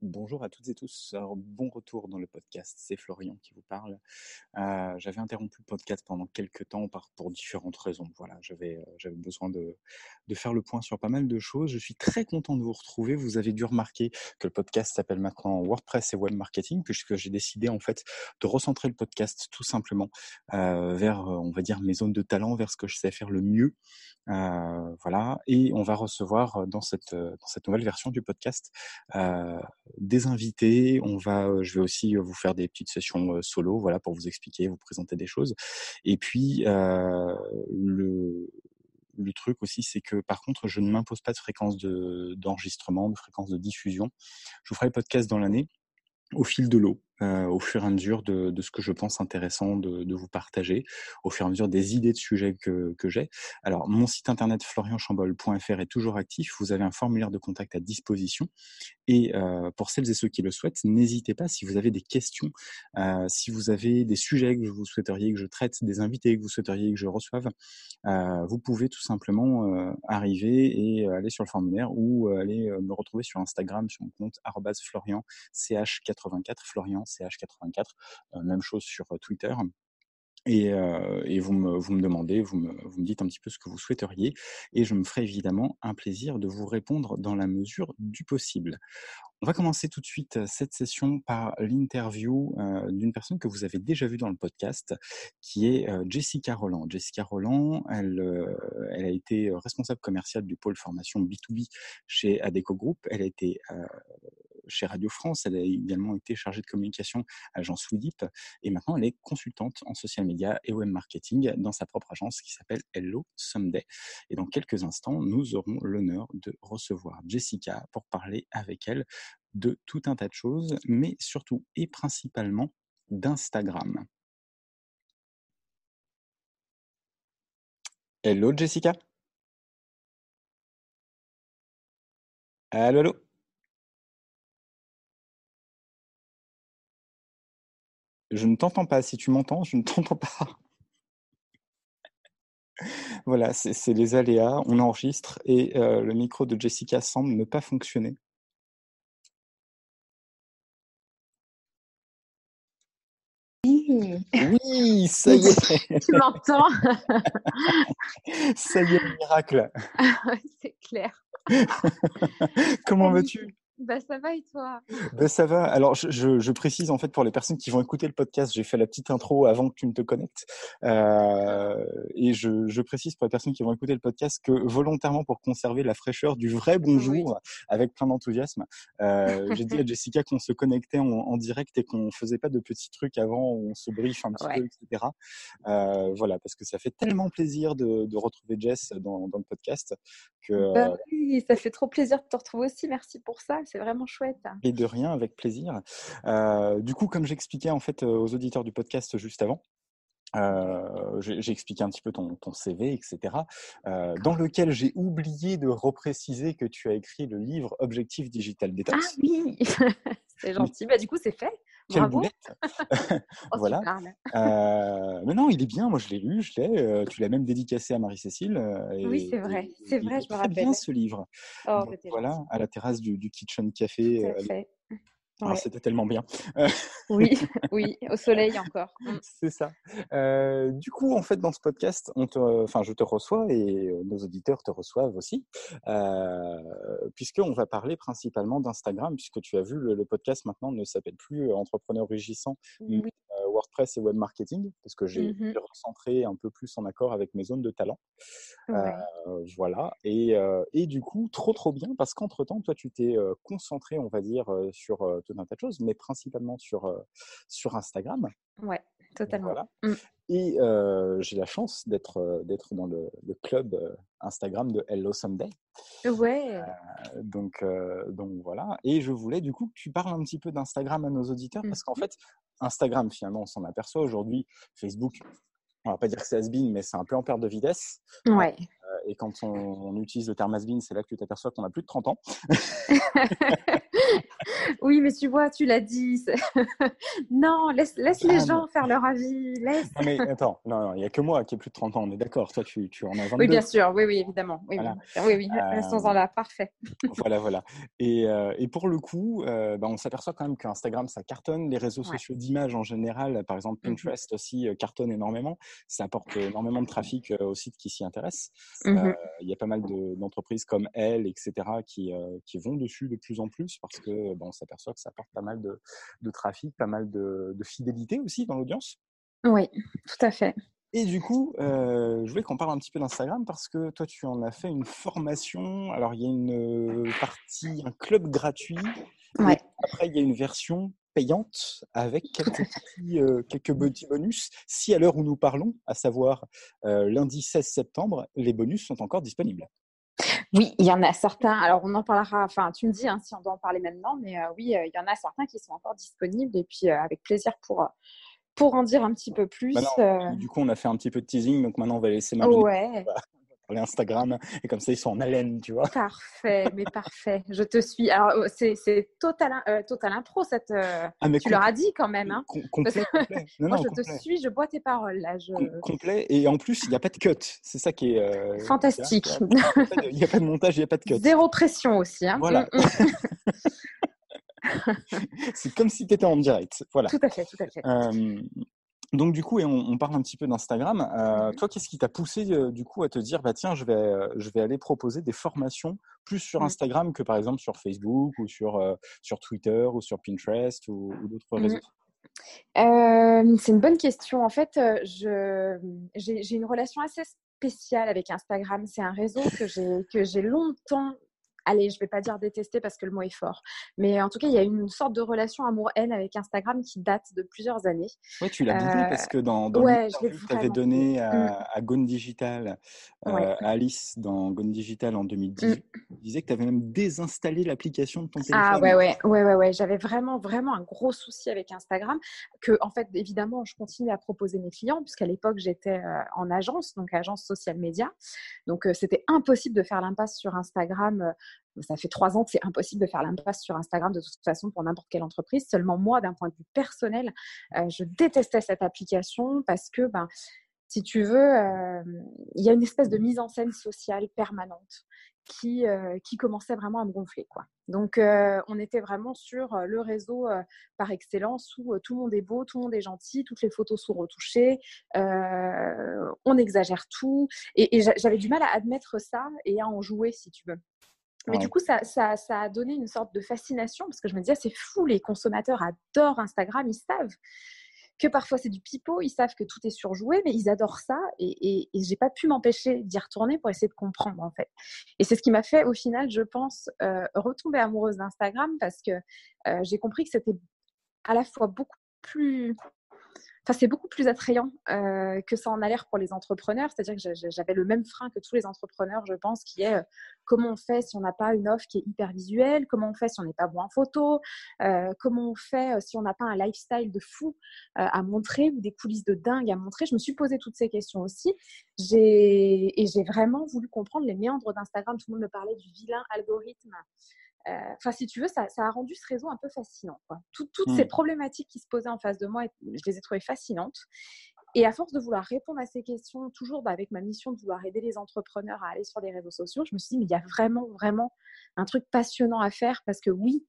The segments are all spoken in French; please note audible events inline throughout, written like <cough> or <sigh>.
Bonjour à toutes et tous. Bon retour dans le podcast. C'est Florian qui vous parle. Euh, j'avais interrompu le podcast pendant quelques temps pour différentes raisons. Voilà, j'avais euh, besoin de, faire le point sur pas mal de choses. Je suis très content de vous retrouver. Vous avez dû remarquer que le podcast s'appelle maintenant WordPress et Web Marketing puisque j'ai décidé en fait de recentrer le podcast tout simplement euh, vers, on va dire, mes zones de talent, vers ce que je sais faire le mieux. Voilà, et on va recevoir dans cette nouvelle version du podcast des invités. On va, je vais aussi vous faire des petites sessions solo, voilà, pour vous expliquer, vous présenter des choses. Et puis le le truc aussi, c'est que par contre, je ne m'impose pas de fréquence de, d'enregistrement, de fréquence de diffusion. Je vous ferai le podcast dans l'année au fil de l'eau. Euh, au fur et à mesure de, de, ce que je pense intéressant de, de, vous partager, au fur et à mesure des idées de sujets que, que j'ai. Alors, mon site internet florianchambol.fr est toujours actif. Vous avez un formulaire de contact à disposition. Et euh, pour celles et ceux qui le souhaitent, n'hésitez pas si vous avez des questions, euh, si vous avez des sujets que vous souhaiteriez que je traite, des invités que vous souhaiteriez que je reçoive, euh, vous pouvez tout simplement euh, arriver et aller sur le formulaire ou aller me retrouver sur Instagram sur mon compte florian ch84 florian CH84. Euh, même chose sur euh, Twitter. Et, euh, et, vous, me, demandez, vous me, dites un petit peu ce que vous souhaiteriez, et je me ferai évidemment un plaisir de vous répondre dans la mesure du possible. On va commencer tout de suite cette session par l'interview d'une personne que vous avez déjà vue dans le podcast, qui est Jessica Roland. Jessica Roland, elle, elle a été responsable commerciale du pôle formation B2B chez Adeco Group. Elle a été chez Radio France. Elle a également été chargée de communication à agence Swidip et maintenant elle est consultante en social media et web marketing dans sa propre agence qui s'appelle Hello Someday. Et dans quelques instants, nous aurons l'honneur de recevoir Jessica pour parler avec elle de tout un tas de choses, mais surtout et principalement d'Instagram. Hello Jessica? Allô, allô? Je ne t'entends pas. Si tu m'entends, je ne <laughs> t'entends pas. Voilà, c'est les aléas. On enregistre et euh, le micro de Jessica semble ne pas fonctionner. Oui, ça y est. <laughs> tu m'entends? <laughs> Ça y est, le miracle. c'est clair. Comment vas-tu? Bah, ça va et toi? Bah, Ça va. Alors, je, je, je, précise en fait pour les personnes qui vont écouter le podcast, j'ai fait la petite intro avant que tu ne te connectes. Euh, et je, je, précise pour les personnes qui vont écouter le podcast que volontairement pour conserver la fraîcheur du vrai bonjour oui. avec plein d'enthousiasme, euh, <laughs> j'ai dit à Jessica qu'on se connectait en, en direct et qu'on faisait pas de petits trucs avant, on se brief un petit ouais. peu, etc. Euh, voilà, parce que ça fait tellement plaisir de, de retrouver Jess dans, dans, le podcast que. Bah oui, ça fait trop plaisir de te retrouver aussi. Merci pour ça c'est vraiment chouette. Et de rien, avec plaisir. Euh, du coup, comme j'expliquais en fait aux auditeurs du podcast juste avant, euh, j'ai expliqué un petit peu ton, ton CV, etc., euh, dans lequel j'ai oublié de repréciser que tu as écrit le livre Objectif Digital Detox. Ah oui, <laughs> c'est gentil. Bah, du coup, c'est fait. Quelle Bravo. boulette <laughs> oh, Voilà. Euh, mais non, il est bien. Moi, je l'ai lu, je l'ai. Tu l'as même dédicacé à Marie-Cécile. Oui, c'est vrai. C'est vrai, je me rappelle. bien ce livre. Oh, Donc, voilà, à la terrasse du, du Kitchen Café. Ouais. C'était tellement bien. oui, <laughs> oui, au soleil encore. C'est ça. Euh, du coup, en fait, dans ce podcast, on te, enfin, je te reçois et nos auditeurs te reçoivent aussi, euh, puisqu'on va parler principalement d'Instagram, puisque tu as vu, le, le podcast maintenant ne s'appelle plus Entrepreneur régissant, oui. mais WordPress et web marketing, parce que j'ai mm -hmm. recentré un peu plus en accord avec mes zones de talent. Ouais. Euh, voilà. Et, et, du coup, trop, trop bien, parce qu'entre-temps, toi, tu t'es concentré, on va dire, sur tout un tas de choses, mais principalement sur, sur Instagram. Ouais, totalement. Voilà. Mm. Et euh, j'ai la chance d'être d'être dans le, le, club Instagram de Hello Someday. Ouais. Euh, donc donc voilà. Et je voulais du coup que tu parles un petit peu d'Instagram à nos auditeurs parce qu'en fait Instagram finalement on s'en aperçoit aujourd'hui. Facebook, on va pas dire que c'est has mais c'est un peu en perte de vitesse. Ouais. Euh, et quand on, on, utilise le terme has c'est là que tu t'aperçois qu'on a plus de 30 ans. <laughs> Oui, mais tu vois, tu l'as dit. <laughs> non, laisse, laisse les gens faire leur avis. Laisse. Non, mais attends, non, il n'y a que moi qui ai plus de 30 ans, on est d'accord. Toi, tu, tu en as 22. Oui, bien sûr. Oui, oui, évidemment. Oui, oui, oui, restons-en là. Parfait. <laughs> voilà, voilà. Et, euh, et, pour le coup, euh, bah, on s'aperçoit quand même qu'Instagram, ça cartonne. Les réseaux sociaux d'image en général, par exemple mmh Pinterest aussi, cartonne énormément. Ça apporte énormément de trafic aux sites qui s'y intéressent. Mmh il y a pas mal d'entreprises comme Elle, etc., qui, qui vont dessus de plus en plus parce que bah, on s'aperçoit que ça apporte pas mal de, de trafic, pas mal de, de fidélité aussi dans l'audience. Oui, tout à fait. Et du coup, euh, je voulais qu'on parle un petit peu d'Instagram parce que toi, tu en as fait une formation. Alors, il y a une partie, un club gratuit. Ouais. Après, il y a une version payante avec quelques petits, euh, quelques petits bonus. Si à l'heure où nous parlons, à savoir euh, lundi 16 septembre, les bonus sont encore disponibles. Oui, il y en a certains. Alors, on en parlera. Enfin, tu me dis hein, si on doit en parler maintenant, mais euh, oui, il y en a certains qui sont encore disponibles et puis avec plaisir pour pour en dire un petit peu plus. Du coup, on a fait un petit peu de teasing, donc maintenant on va laisser Marlène. Ouais. Instagram et comme ça ils sont en haleine, tu vois. Parfait, mais parfait. Je te suis. Alors oh, c'est total, euh, total impro cette. Euh, ah, tu leur as dit quand même, hein. complet, <laughs> Moi je te suis, je bois tes paroles là. Complet et en plus il n'y a pas de cut. C'est ça qui est. Euh, Fantastique. Il n'y a, pas de montage, il n'y a pas de cut. Zéro pression aussi. Hein. Voilà. Mm, mm. <laughs> <laughs> c'est comme si tu étais en direct. Voilà. Tout à fait, tout à fait. Donc du coup, et on, parle un petit peu d'Instagram. Euh, toi, qu'est-ce qui t'a poussé euh, du coup à te dire, bah tiens, je vais, euh, je vais aller proposer des formations plus sur. Instagram que par exemple sur Facebook ou sur sur Twitter ou sur Pinterest ou, d'autres mmh réseaux? c'est une bonne question. En fait, je, j'ai, une relation assez spéciale avec Instagram. C'est un réseau que j'ai, que j'ai longtemps allez, je vais pas dire détester parce que le mot est fort, mais en tout cas, il y a une sorte de relation amour-haine avec Instagram qui date de plusieurs années. Oui, tu l'as dit parce que dans, dans ouais, que tu avais donné à, mmh. à Gone Digital, euh, à Alice dans Gone Digital en 2010, mmh. tu disais que tu avais même désinstallé l'application de ton téléphone. Ah ouais, ouais, ouais, ouais, ouais. j'avais vraiment, vraiment un gros souci avec Instagram, que en fait, évidemment, je continue à proposer mes clients, puisqu'à l'époque, j'étais euh, en agence, donc agence social média. Donc, euh, c'était impossible de faire l'impasse sur Instagram ça fait trois ans que c'est impossible de faire l'impasse sur Instagram de toute façon pour n'importe quelle entreprise. Seulement moi, d'un point de vue personnel, euh, je détestais cette application parce que, ben, si tu veux, euh, il y a une espèce de mise en scène sociale permanente qui, euh, qui commençait vraiment à me gonfler. Quoi. Donc, on était vraiment sur le réseau par excellence où tout le monde est beau, tout le monde est gentil, toutes les photos sont retouchées, on exagère tout. et j'avais du mal à admettre ça et à en jouer, si tu veux. Mais du coup, ça, ça, ça, a donné une sorte de fascination parce que je me disais, c'est fou, les consommateurs adorent Instagram, ils savent que parfois c'est du pipeau, ils savent que tout est surjoué, mais ils adorent ça et, et, et j'ai pas pu m'empêcher d'y retourner pour essayer de comprendre en fait. Et c'est ce qui m'a fait au final, je pense, euh, retomber amoureuse d'Instagram parce que euh, j'ai compris que c'était à la fois beaucoup plus c'est beaucoup plus attrayant euh, que ça en a l'air pour les entrepreneurs. C'est-à-dire que j'avais le même frein que tous les entrepreneurs, je pense, qui est euh, comment on fait si on n'a pas une offre qui est hyper visuelle, comment on fait si on n'est pas bon en photo, euh, comment on fait si on n'a pas un lifestyle de fou à montrer ou des coulisses de dingue à montrer? Je me suis posé toutes ces questions aussi. Et j'ai vraiment voulu comprendre les méandres d'Instagram. Tout le monde me parlait du vilain algorithme. Euh, enfin, si tu veux, ça, a rendu ce réseau un peu fascinant. toutes ces mmh. problématiques qui se posaient en face de moi, je les ai trouvées fascinantes. Et à force de vouloir répondre à ces questions, toujours bah, avec ma mission de vouloir aider les entrepreneurs à aller sur les réseaux sociaux, je me suis dit, mais il y a vraiment, vraiment un truc passionnant à faire parce que oui,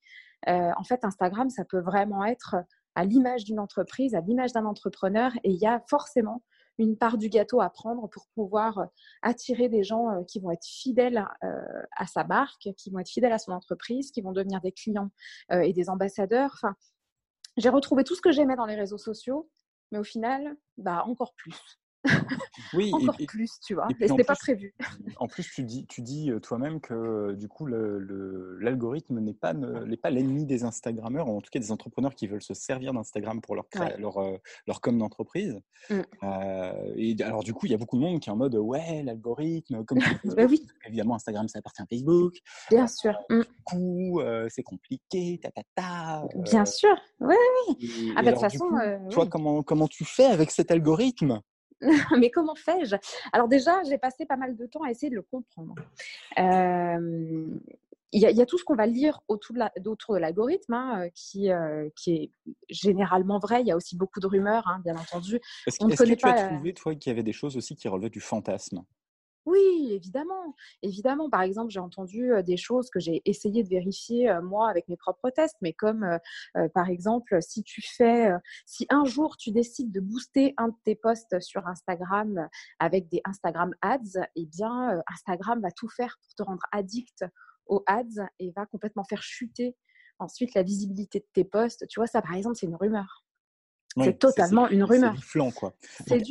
euh, en fait, Instagram, ça peut vraiment être à l'image d'une entreprise, à l'image d'un entrepreneur, et il y a forcément une part du gâteau à prendre pour pouvoir euh, attirer des gens euh, qui vont être fidèles euh, à sa marque, qui vont être fidèles à son entreprise, qui vont devenir des clients et des ambassadeurs. J'ai retrouvé tout ce que j'aimais dans les réseaux sociaux, mais au final, bah, encore plus. <laughs> Oui, encore plus, tu vois. Mais ce n'était pas prévu. <laughs> En plus, tu dis, tu dis toi-même que du coup, l'algorithme le, n'est pas, pas l'ennemi des Instagrammeurs, ou en tout cas des entrepreneurs qui veulent se servir d'Instagram pour leur, leur, leur com d'entreprise. Mmh. et alors, du coup, il y a beaucoup de monde qui est en mode ouais, l'algorithme, comme <laughs> bah oui. évidemment, Instagram, ça appartient à Facebook. Bien sûr. Mmh. Du coup, c'est compliqué, ta, ta, ta Bien sûr, oui, oui. Ah, bah, de toute façon, toi, comment, comment tu fais avec cet algorithme? <laughs> mais comment fais-je? Alors déjà, j'ai passé pas mal de temps à essayer de le comprendre. Euh, il y, a tout ce qu'on va lire autour de l'algorithme, hein, euh, qui, euh, qui est généralement vrai. Il y a aussi beaucoup de rumeurs, hein, bien entendu. Est-ce que, tu as trouvé, toi, qu'il y avait des choses aussi qui relevaient du fantasme? Oui, évidemment. Évidemment, par exemple, j'ai entendu des choses que j'ai essayé de vérifier moi avec mes propres tests, mais comme par exemple, si tu fais, si un jour tu décides de booster un de tes posts sur Instagram avec des Instagram ads, eh bien, Instagram va tout faire pour te rendre addict aux ads et va complètement faire chuter ensuite la visibilité de tes posts. Tu vois, ça, par exemple, c'est une rumeur c'est totalement une rumeur. C'est du flanc, quoi.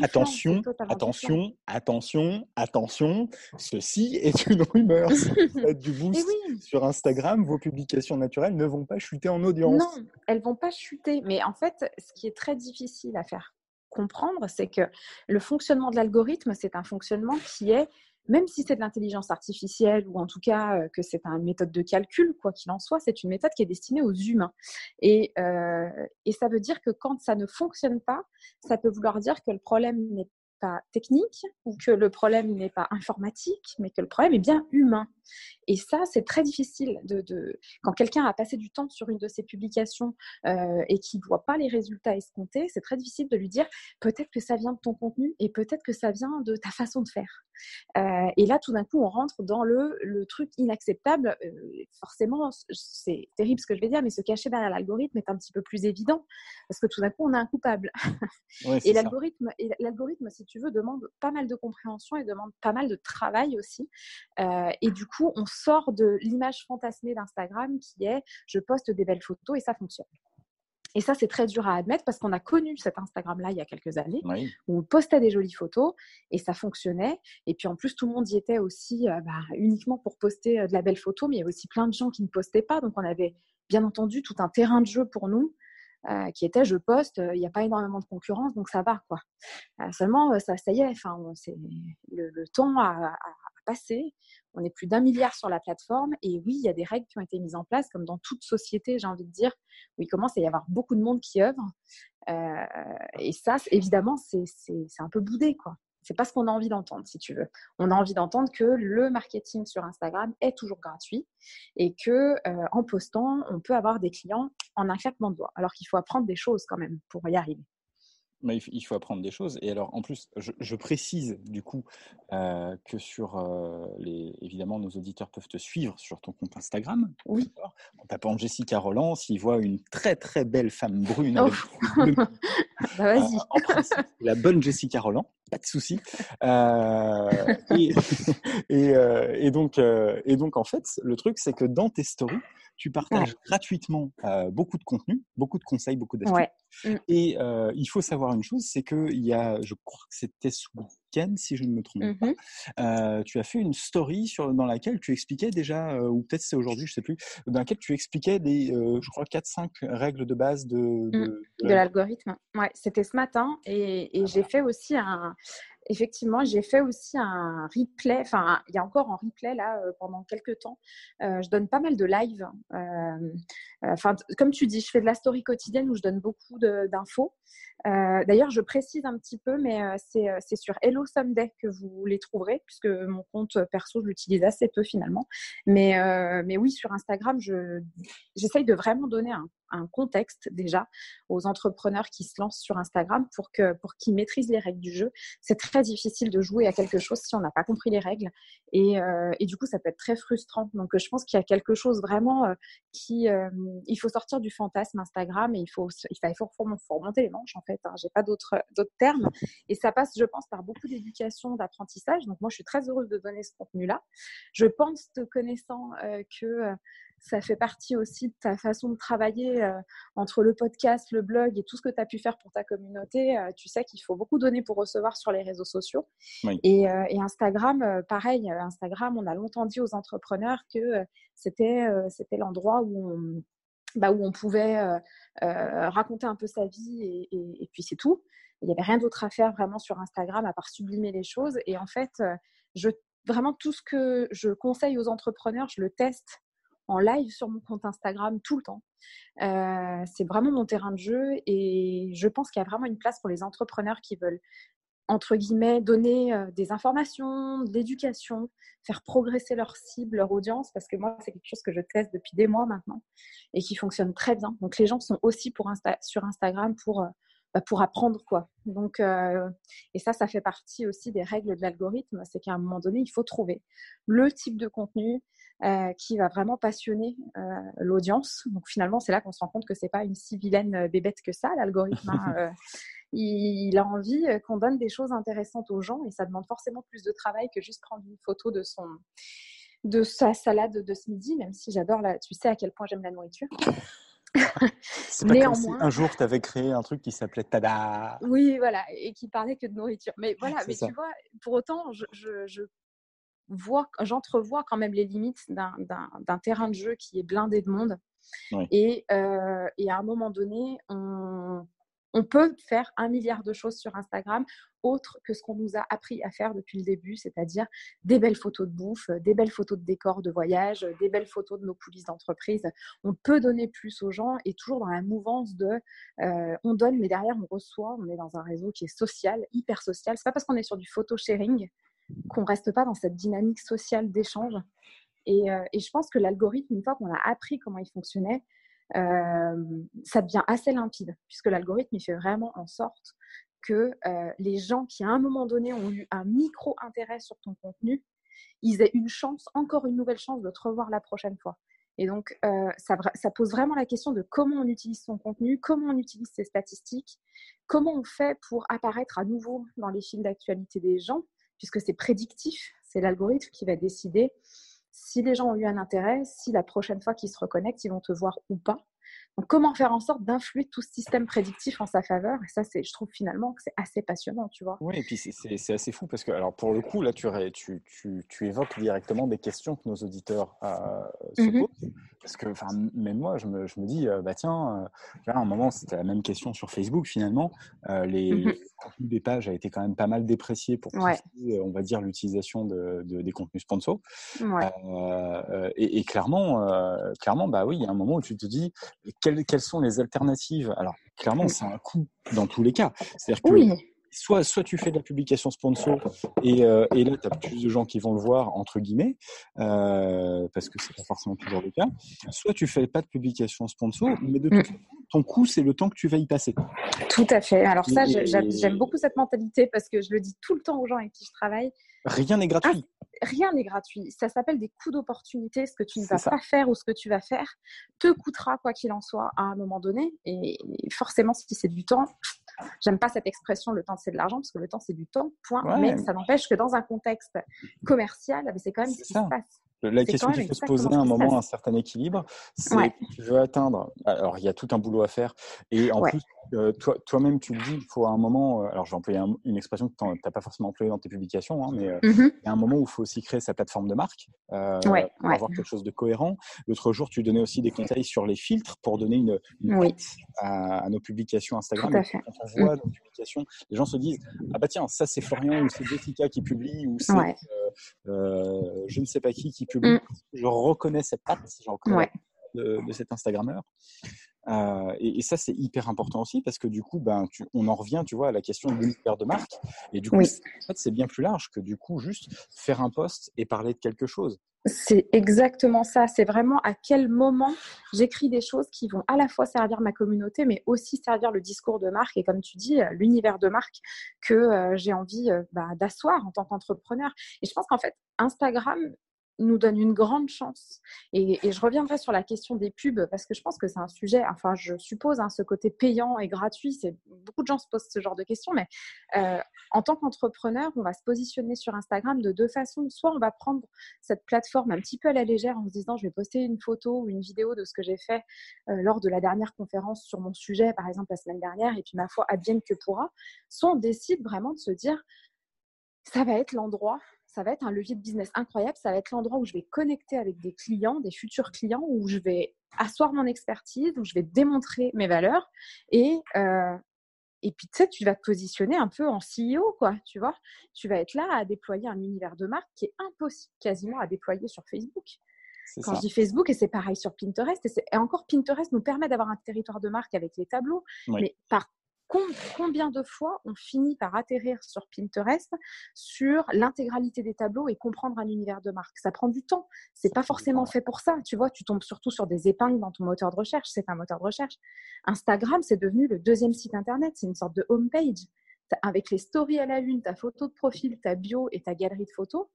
attention, attention, attention, attention, ceci est une rumeur. Si vous <laughs> faites du boost sur Instagram, vos publications naturelles ne vont pas chuter en audience. Non, elles vont pas chuter. Mais en fait, ce qui est très difficile à faire comprendre, c'est que le fonctionnement de l'algorithme, c'est un fonctionnement qui est même si c'est de l'intelligence artificielle ou en tout cas euh, que c'est une méthode de calcul, quoi qu'il en soit, c'est une méthode qui est destinée aux humains. Et, euh, et ça veut dire que quand ça ne fonctionne pas, ça peut vouloir dire que le problème n'est pas technique ou que le problème n'est pas informatique, mais que le problème est bien humain. Et ça, c'est très difficile de, quand quelqu'un a passé du temps sur une de ses publications euh, et qui ne voit pas les résultats escomptés, c'est très difficile de lui dire peut-être que ça vient de ton contenu et peut-être que ça vient de ta façon de faire. Euh, et là, tout d'un coup, on rentre dans le, le truc inacceptable. Euh, forcément, c'est terrible ce que je vais dire, mais se cacher derrière l'algorithme est un petit peu plus évident parce que tout d'un coup, on a un coupable. et l'algorithme, l'algorithme, si tu veux, demande pas mal de compréhension et demande pas mal de travail aussi. et du coup, on sort de l'image fantasmée d'Instagram qui est je poste des belles photos et ça fonctionne. Et ça, c'est très dur à admettre parce qu'on a connu cet Instagram-là il y a quelques années, où on postait des jolies photos et ça fonctionnait. Et puis en plus, tout le monde y était aussi euh, bah, uniquement pour poster euh, de la belle photo, mais il y avait aussi plein de gens qui ne postaient pas. Donc on avait bien entendu tout un terrain de jeu pour nous. Euh, qui était je poste, il n'y a pas énormément de concurrence, donc ça va quoi. seulement, ça, ça y est, enfin, le, le, temps a, passé. On est plus d'un milliard sur la plateforme. Et oui, il y a des règles qui ont été mises en place, comme dans toute société, j'ai envie de dire, où il commence à y avoir beaucoup de monde qui œuvre. Euh, et ça, évidemment, c'est un peu boudé, quoi. C'est pas ce qu'on a envie d'entendre, si tu veux. On a envie d'entendre que le marketing sur Instagram est toujours gratuit et que euh, en postant, on peut avoir des clients en un claquement de doigts. Alors qu'il faut apprendre des choses quand même pour y arriver il faut apprendre des choses. Et alors, en plus, je, précise du coup euh, que sur euh, les. Évidemment, nos auditeurs peuvent te suivre sur ton compte Instagram. Oui. En tapant Jessica Roland, s'ils voient une très très belle femme brune oh. <laughs> bah, vas-y. la bonne Jessica Roland, pas de souci. Euh, et, <laughs> et, donc, et donc, en fait, le truc, c'est que dans tes stories, tu partages gratuitement beaucoup de contenu, beaucoup de conseils, beaucoup d'astuces. Mmh. Et il faut savoir une chose, c'est qu'il y a, je crois que c'était ce week-end, si je ne me trompe pas, mmh tu as fait une story sur, dans laquelle tu expliquais déjà, ou peut-être c'est aujourd'hui, je ne sais plus, dans laquelle tu expliquais des, je crois, 4-5 règles de base de, mmh. de, l'algorithme. Ouais, c'était ce matin et, et j'ai fait aussi un, effectivement, j'ai fait aussi un replay. Enfin, il y a encore un replay là euh, pendant quelques temps. Euh, je donne pas mal de live. Euh, enfin, comme tu dis, je fais de la story quotidienne où je donne beaucoup d'infos. D'ailleurs, je précise un petit peu, mais c'est sur Hello Someday que vous les trouverez, puisque mon compte perso, je l'utilise assez peu finalement. Mais, mais oui, sur Instagram, j'essaye de vraiment donner un, un contexte déjà aux entrepreneurs qui se lancent sur Instagram pour que pour qu'ils maîtrisent les règles du jeu. C'est très difficile de jouer à quelque chose si on n'a pas compris les règles et, euh, et, du coup ça peut être très frustrant. Donc je pense qu'il y a quelque chose vraiment euh, qui euh, il faut sortir du fantasme Instagram et il faut il faut, remonter les manches en fait. Hein. J'ai pas d'autres d'autres termes et ça passe je pense par beaucoup d'éducation, d'apprentissage. Donc moi je suis très heureuse de donner ce contenu là. Je pense te connaissant que ça fait partie aussi de ta façon de travailler euh, entre le podcast, le blog et tout ce que tu as pu faire pour ta communauté. Euh, tu sais qu'il faut beaucoup donner pour recevoir sur les réseaux sociaux. Et, euh, et, Instagram, pareil, Instagram, on a longtemps dit aux entrepreneurs que c'était c'était l'endroit où on, bah, où on pouvait raconter un peu sa vie et, et, et puis c'est tout. Il n'y avait rien d'autre à faire vraiment sur Instagram à part sublimer les choses. Et en fait, je, vraiment tout ce que je conseille aux entrepreneurs, je le teste en live sur mon compte Instagram tout le temps. Euh, c'est vraiment mon terrain de jeu et je pense qu'il y a vraiment une place pour les entrepreneurs qui veulent entre guillemets, donner des informations, de l'éducation, faire progresser leur cible, leur audience, parce que moi, c'est quelque chose que je teste depuis des mois maintenant et qui fonctionne très bien. Donc, les gens sont aussi pour sur Instagram pour, bah, pour apprendre, quoi. Donc, et ça, ça fait partie aussi des règles de l'algorithme, c'est qu'à un moment donné, il faut trouver le type de contenu qui va vraiment passionner l'audience. Donc, finalement, c'est là qu'on se rend compte que c'est pas une si vilaine bébête que ça, l'algorithme. Hein, <laughs> il, a envie euh, qu'on donne des choses intéressantes aux gens et ça demande forcément plus de travail que juste prendre une photo de son de sa salade de ce midi, même si j'adore la. Tu sais à quel point j'aime la nourriture. <laughs> Néanmoins, un jour, tu avais créé un truc qui s'appelait Tada. Oui, voilà, et qui parlait que de nourriture. Mais voilà, mais tu vois, pour autant, je, je, vois, j'entrevois quand même les limites d'un terrain de jeu qui est blindé de monde. Et, euh, et, à un moment donné, on, on peut faire un milliard de choses sur Instagram autre que ce qu'on nous a appris à faire depuis le début, c'est-à-dire des belles photos de bouffe, des belles photos de décors de voyage, des belles photos de nos coulisses d'entreprise. On peut donner plus aux gens et toujours dans la mouvance de euh, on donne, mais derrière on reçoit. On est dans un réseau qui est social, hyper social. C'est pas parce qu'on est sur du photo sharing qu'on reste pas dans cette dynamique sociale d'échange. Et, euh, et je pense que l'algorithme, une fois qu'on a appris comment il fonctionnait, ça devient assez limpide, puisque l'algorithme, il fait vraiment en sorte que les gens qui, à un moment donné, ont eu un micro-intérêt sur ton contenu, ils aient une chance, encore une nouvelle chance de te revoir la prochaine fois. Et donc, ça, ça, pose vraiment la question de comment on utilise son contenu, comment on utilise ses statistiques, comment on fait pour apparaître à nouveau dans les fils d'actualité des gens, puisque c'est prédictif, c'est l'algorithme qui va décider si les gens ont eu un intérêt, si la prochaine fois qu'ils se reconnectent, ils vont te voir ou pas. Donc, comment faire en sorte d'influer tout ce système prédictif en sa faveur? Et ça, c'est, je trouve finalement que c'est assez passionnant, tu vois. Oui, et puis c'est, assez fou parce que, alors pour le coup, là, tu, tu, tu, tu évoques directement des questions que nos auditeurs euh, se mmh posent. Parce que, enfin, même moi, je me, je me dis, euh, bah tiens, euh, à un moment, c'était la même question sur Facebook finalement. les, contenus des pages a été quand même pas mal déprécié pour, on va dire, l'utilisation de, des contenus sponsors. Et, et, clairement, clairement, bah oui, il y a un moment où tu te dis, quelles, quelles sont les alternatives? Alors, clairement, c'est un coût dans tous les cas. C'est-à-dire que soit, soit tu fais de la publication sponsor et, euh, et là, tu as plus de gens qui vont le voir, entre guillemets, euh, parce que c'est pas forcément toujours le cas. Soit tu fais pas de publication sponsor, mais de toute façon, ton coût, c'est le temps que tu vas y passer. Tout à fait. Alors ça, j'aime beaucoup cette mentalité parce que je le dis tout le temps aux gens avec qui je travaille. Rien n'est gratuit. Ah, rien n'est gratuit. Ça s'appelle des coûts d'opportunité. Ce que tu ne vas pas faire ou ce que tu vas faire te coûtera, quoi qu'il en soit, à un moment donné. Et forcément, si c'est du temps, j'aime pas cette expression, le temps c'est de l'argent, parce que le temps c'est du temps, point. mais ça n'empêche que dans un contexte commercial, c'est quand même ce qui se passe. La question qu'il faut se poser à un moment, un certain équilibre, c'est tu veux atteindre. Alors, il y a tout un boulot à faire. Et en plus, euh, toi, toi-même, tu le dis, il faut à un moment. Euh, alors, j'ai employé une expression que tu n'as pas forcément employée dans tes publications, hein, mais euh, mmh il y a un moment où il faut aussi créer sa plateforme de marque pour avoir quelque chose de cohérent. L'autre jour, tu donnais aussi des conseils sur les filtres pour donner une, une à, nos publications Instagram. Quand on voit nos publications, les gens se disent Ah bah tiens, ça c'est Florian ou c'est Jessica qui publie ou c'est je ne sais pas qui qui publie. Mm. Je reconnais cette patte, je reconnais de, cet Instagrammeur. Euh, et, ça, c'est hyper important aussi parce que du coup, ben, on en revient, tu vois, à la question de l'univers de marque. Et du coup, en fait, c'est bien plus large que du coup, juste faire un post et parler de quelque chose. C'est exactement ça. C'est vraiment à quel moment j'écris des choses qui vont à la fois servir ma communauté, mais aussi servir le discours de marque et, comme tu dis, euh, l'univers de marque que euh, j'ai envie bah, d'asseoir en tant qu'entrepreneur. Et je pense qu'en fait, Instagram nous donne une grande chance. Et, je reviendrai sur la question des pubs parce que je pense que c'est un sujet, enfin je suppose, hein, ce côté payant et gratuit, c'est beaucoup de gens se posent ce genre de questions, mais euh, en tant qu'entrepreneur, on va se positionner sur Instagram de deux façons. Soit on va prendre cette plateforme un petit peu à la légère en se disant je vais poster une photo ou une vidéo de ce que j'ai fait euh, lors de la dernière conférence sur mon sujet, par exemple la semaine dernière, et puis ma foi, advienne que pourra. Soit on décide vraiment de se dire ça va être l'endroit ça va être un levier de business incroyable. Ça va être l'endroit où je vais connecter avec des clients, des futurs clients, où je vais asseoir mon expertise, où je vais démontrer mes valeurs. Et, euh, et puis, tu sais, tu vas te positionner un peu en CEO, quoi, tu vois. Tu vas être là à déployer un univers de marque qui est impossible quasiment à déployer sur Facebook. Quand je dis Facebook, et c'est pareil sur Pinterest, et, encore Pinterest nous permet d'avoir un territoire de marque avec les tableaux, mais par combien de fois on finit par atterrir sur Pinterest sur l'intégralité des tableaux et comprendre un univers de marque Ça prend du temps. C'est pas forcément fait pour ça. Tu vois, tu tombes surtout sur des épingles dans ton moteur de recherche. C'est un moteur de recherche. Instagram, c'est devenu le deuxième site internet. C'est une sorte de homepage. Avec les stories à la une, ta photo de profil, ta bio et ta galerie de photos,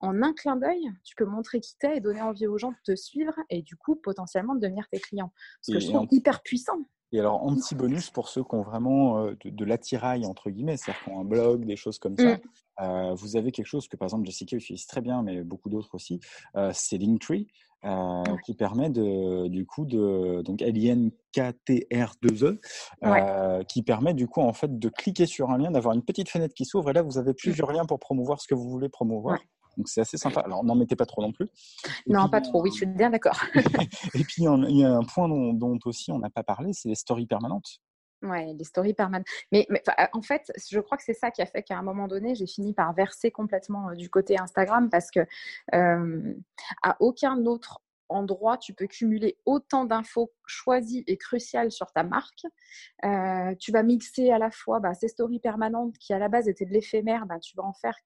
en un clin d'œil, tu peux montrer qui t'es et donner envie aux gens de te suivre et du coup potentiellement de devenir tes clients. Ce que je trouve hyper puissant. Et alors, un petit bonus pour ceux qui ont vraiment euh, de, l'attirail, entre guillemets, c'est-à-dire qui ont un blog, des choses comme ça. Mm. Euh, vous avez quelque chose que, par exemple, Jessica utilise très bien, mais beaucoup d'autres aussi, euh, c'est Linktree, qui permet de, du coup de, donc L-I-N-K-T-R-2-E, qui permet du coup, en fait, de cliquer sur un lien, d'avoir une petite fenêtre qui s'ouvre, et là, vous avez plusieurs liens pour promouvoir ce que vous voulez promouvoir. Donc c'est assez sympa. Alors n'en mettez pas trop non plus. non, pas trop, oui, je suis bien d'accord. <laughs> et puis il y a un point dont, aussi on n'a pas parlé, c'est les stories permanentes. Ouais, les stories permanentes. Mais, en fait, je crois que c'est ça qui a fait qu'à un moment donné, j'ai fini par verser complètement euh, du côté Instagram parce que euh, à aucun autre endroit, tu peux cumuler autant d'infos choisies et cruciales sur ta marque. Euh, tu vas mixer à la fois bah, ces stories permanentes qui à la base étaient de l'éphémère, bah, tu vas en faire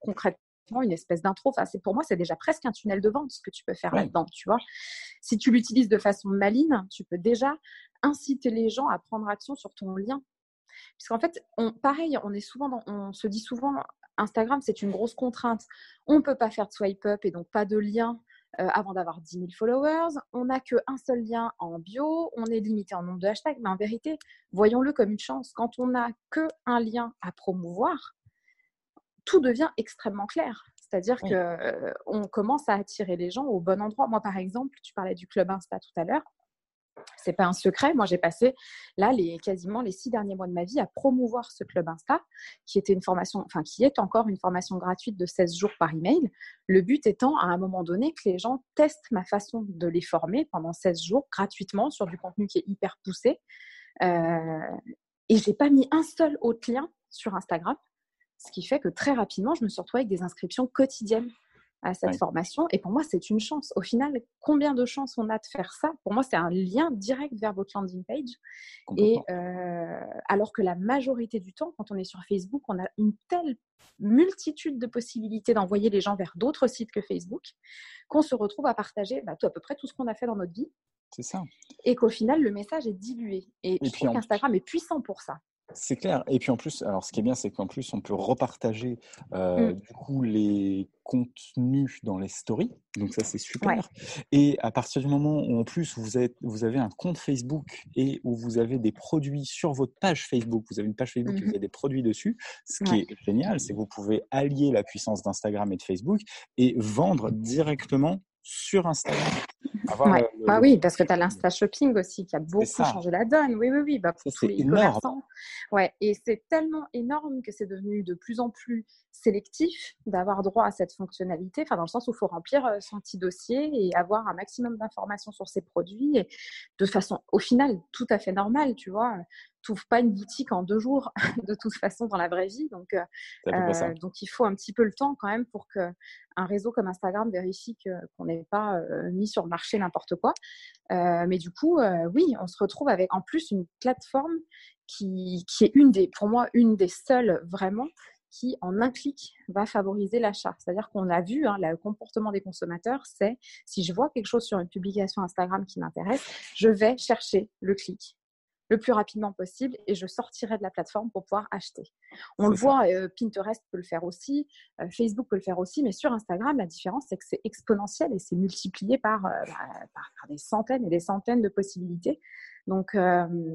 concrètement une espèce d'intro. Enfin, c'est pour moi, c'est déjà presque un tunnel de vente ce que tu peux faire là-dedans, tu vois. Si tu l'utilises de façon maligne, tu peux déjà inciter les gens à prendre action sur ton lien. Puisqu'en fait, on, pareil, on est souvent on se dit souvent, Instagram, c'est une grosse contrainte. On ne peut pas faire de swipe up et donc pas de lien euh, avant d'avoir 10 000 followers. On n'a qu'un seul lien en bio. On est limité en nombre de hashtags. Mais en vérité, voyons-le comme une chance. Quand on n'a qu'un lien à promouvoir, tout devient extrêmement clair. C'est-à-dire qu'on euh, on commence à attirer les gens au bon endroit. Moi, par exemple, tu parlais du club Insta tout à l'heure. C'est pas un secret. Moi, j'ai passé là les quasiment les six derniers mois de ma vie à promouvoir ce club Insta, qui était une formation, enfin qui est encore une formation gratuite de 16 jours par email. Le but étant à un moment donné que les gens testent ma façon de les former pendant 16 jours gratuitement sur du contenu qui est hyper poussé. Euh, et j'ai pas mis un seul autre lien sur Instagram. Ce qui fait que très rapidement, je me suis retrouvée avec des inscriptions quotidiennes à cette formation. Et pour moi, c'est une chance. Au final, combien de chances on a de faire ça? Pour moi, c'est un lien direct vers votre landing page. Et euh, alors que la majorité du temps, quand on est sur Facebook, on a une telle multitude de possibilités d'envoyer les gens vers d'autres sites que Facebook qu'on se retrouve à partager bah, tout, à peu près tout ce qu'on a fait dans notre vie. C'est ça. Et qu'au final, le message est dilué. Et, je trouve qu'Instagram est puissant pour ça. C'est clair. Et puis en plus, alors ce qui est bien, c'est qu'en plus, on peut repartager euh, mmh. du coup les contenus dans les stories. Donc ça, c'est super. Et à partir du moment où en plus vous, êtes, vous avez un compte Facebook et où vous avez des produits sur votre page Facebook, vous avez une page Facebook et vous mmh avez des produits dessus, ce qui est génial, c'est que vous pouvez allier la puissance d'Instagram et de Facebook et vendre directement sur Instagram. Bah oui, parce que tu as l'Insta Shopping aussi qui a beaucoup changé la donne. Oui, oui, oui. Bah, c'est énorme. Ouais, et c'est tellement énorme que c'est devenu de plus en plus sélectif d'avoir droit à cette fonctionnalité, enfin dans le sens où il faut remplir euh, son petit dossier et avoir un maximum d'informations sur ses produits et de façon au final tout à fait normale, tu vois. Pas une boutique en deux jours <laughs> de toute façon dans la vraie vie, donc euh, euh, donc il faut un petit peu le temps quand même pour que un réseau comme Instagram vérifie qu'on n'est pas mis sur le marché n'importe quoi. mais du coup, oui, on se retrouve avec en plus une plateforme qui, qui est une des, pour moi, une des seules vraiment qui, en un clic, va favoriser l'achat. C'est-à-dire qu'on a vu, hein, le comportement des consommateurs, c'est si je vois quelque chose sur une publication Instagram qui m'intéresse, je vais chercher le clic le plus rapidement possible et je sortirai de la plateforme pour pouvoir acheter. On le voit, euh, Pinterest peut le faire aussi, euh, Facebook peut le faire aussi, mais sur Instagram, la différence, c'est que c'est exponentiel et c'est multiplié par, euh, bah, par, des centaines et des centaines de possibilités. Donc,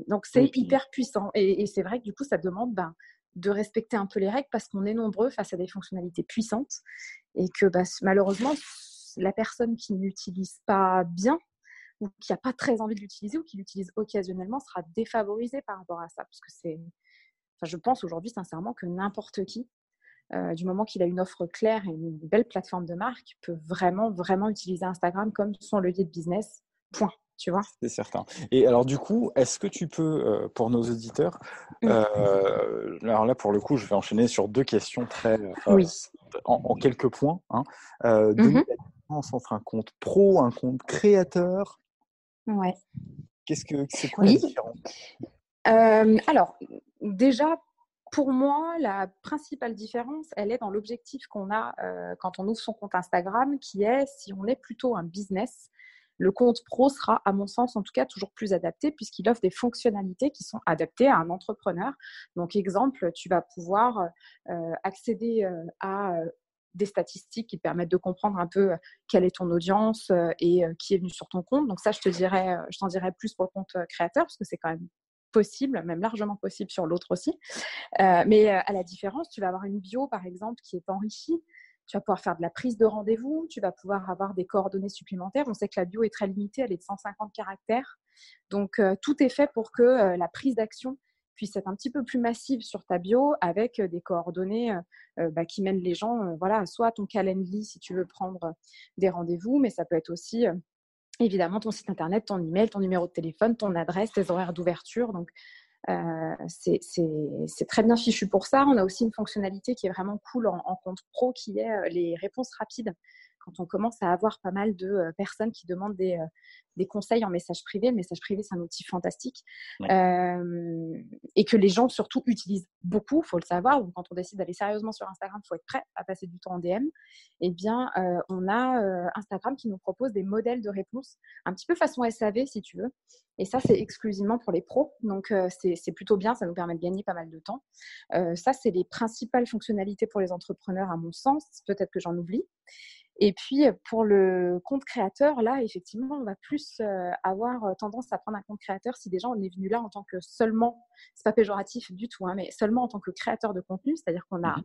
donc c'est hyper puissant. Et, c'est vrai que du coup, ça demande ben, de respecter un peu les règles parce qu'on est nombreux face à des fonctionnalités puissantes et que bah, malheureusement, la personne qui n'utilise pas bien ou qui n'a pas très envie de l'utiliser ou qui l'utilise occasionnellement sera défavorisée par rapport à ça. Parce que c'est, enfin, je pense aujourd'hui sincèrement que n'importe qui, euh, du moment qu'il a une offre claire et une belle plateforme de marque, peut vraiment, vraiment utiliser Instagram comme son levier de business. Point vois? C'est certain. Et alors du coup, est-ce que tu peux, euh, pour nos auditeurs, mmh. euh, alors là pour le coup, je vais enchaîner sur deux questions très, oui. en, quelques points. Hein, mmh la différence entre un compte pro, un compte créateur. Ouais. Qu'est-ce que c'est quoi la différence? Alors, déjà, pour moi, la principale différence, elle est dans l'objectif qu'on a quand on ouvre son compte Instagram, qui est si on est plutôt un business, le compte pro sera, à mon sens, en tout cas, toujours plus adapté puisqu'il offre des fonctionnalités qui sont adaptées à un entrepreneur. Donc, exemple, tu vas pouvoir euh, accéder euh, à euh, des statistiques qui te permettent de comprendre un peu quelle est ton audience et qui est venu sur ton compte. Donc ça, je te dirais, je t'en dirais plus pour le compte créateur parce que c'est quand même possible, même largement possible sur l'autre aussi. mais à la différence, tu vas avoir une bio, par exemple, qui est enrichie tu vas pouvoir faire de la prise de rendez-vous, tu vas pouvoir avoir des coordonnées supplémentaires. On sait que la bio est très limitée, elle est de 150 caractères. Donc, euh, tout est fait pour que euh, la prise d'action puisse être un petit peu plus massive sur ta bio avec euh, des coordonnées bah, qui mènent les gens, voilà, soit ton calendly si tu veux prendre des rendez-vous, mais ça peut être aussi évidemment ton site internet, ton email, ton numéro de téléphone, ton adresse, tes horaires d'ouverture. Donc, euh, c'est très bien fichu pour ça. On a aussi une fonctionnalité qui est vraiment cool en, compte pro qui est euh, les réponses rapides quand on commence à avoir pas mal de euh, personnes qui demandent des, euh, des, conseils en message privé. Le message privé, c'est un outil fantastique euh, et que les gens surtout utilisent beaucoup, il faut le savoir. Donc, quand on décide d'aller sérieusement sur Instagram, il faut être prêt à passer du temps en DM. Eh bien, on a Instagram qui nous propose des modèles de réponse un petit peu façon SAV, si tu veux. Et ça, c'est exclusivement pour les pros. Donc, c'est plutôt bien. Ça nous permet de gagner pas mal de temps. ça, c'est les principales fonctionnalités pour les entrepreneurs, à mon sens. Peut-être que j'en oublie. Et puis, pour le compte créateur, là, effectivement, on va plus avoir tendance à prendre un compte créateur si déjà on est venu là en tant que seulement, c'est pas péjoratif du tout, hein, mais seulement en tant que créateur de contenu, c'est-à-dire qu'on n'a mmh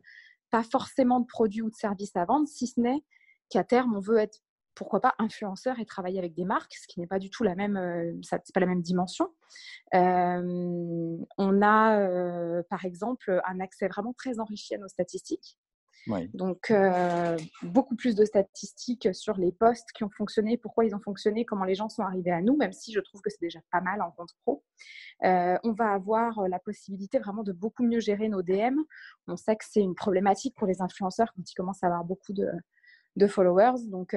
pas forcément de produits ou de services à vendre, si ce n'est qu'à terme, on veut être pourquoi pas influenceur et travailler avec des marques, ce qui n'est pas du tout la même, c'est pas la même dimension. on a par exemple un accès vraiment très enrichi à nos statistiques. Donc, euh, beaucoup plus de statistiques sur les posts qui ont fonctionné, pourquoi ils ont fonctionné, comment les gens sont arrivés à nous, même si je trouve que c'est déjà pas mal en compte pro. Euh, on va avoir euh, la possibilité vraiment de beaucoup mieux gérer nos DM. On sait que c'est une problématique pour les influenceurs quand ils commencent à avoir beaucoup de followers. Donc,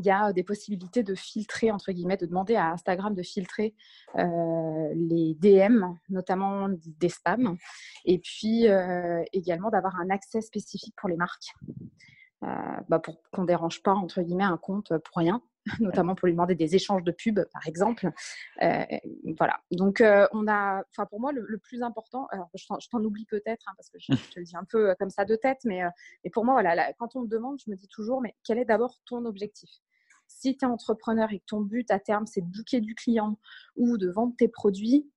il y a des possibilités de filtrer, entre guillemets, de demander à Instagram de filtrer euh, les DM, notamment des spams, et puis euh, également d'avoir un accès spécifique pour les marques, euh, bah pour qu'on ne dérange pas, entre guillemets, un compte pour rien, <laughs> notamment pour lui demander des échanges de pubs, par exemple. voilà. Donc, on a, pour moi, le, plus important, je t'en oublie peut-être, hein, parce que je, te le dis un peu comme ça de tête, mais, mais pour moi, voilà, quand on me demande, je me dis toujours, mais quel est d'abord ton objectif? Si tu es entrepreneur et que ton but à terme, c'est de booker du client ou de vendre tes produits,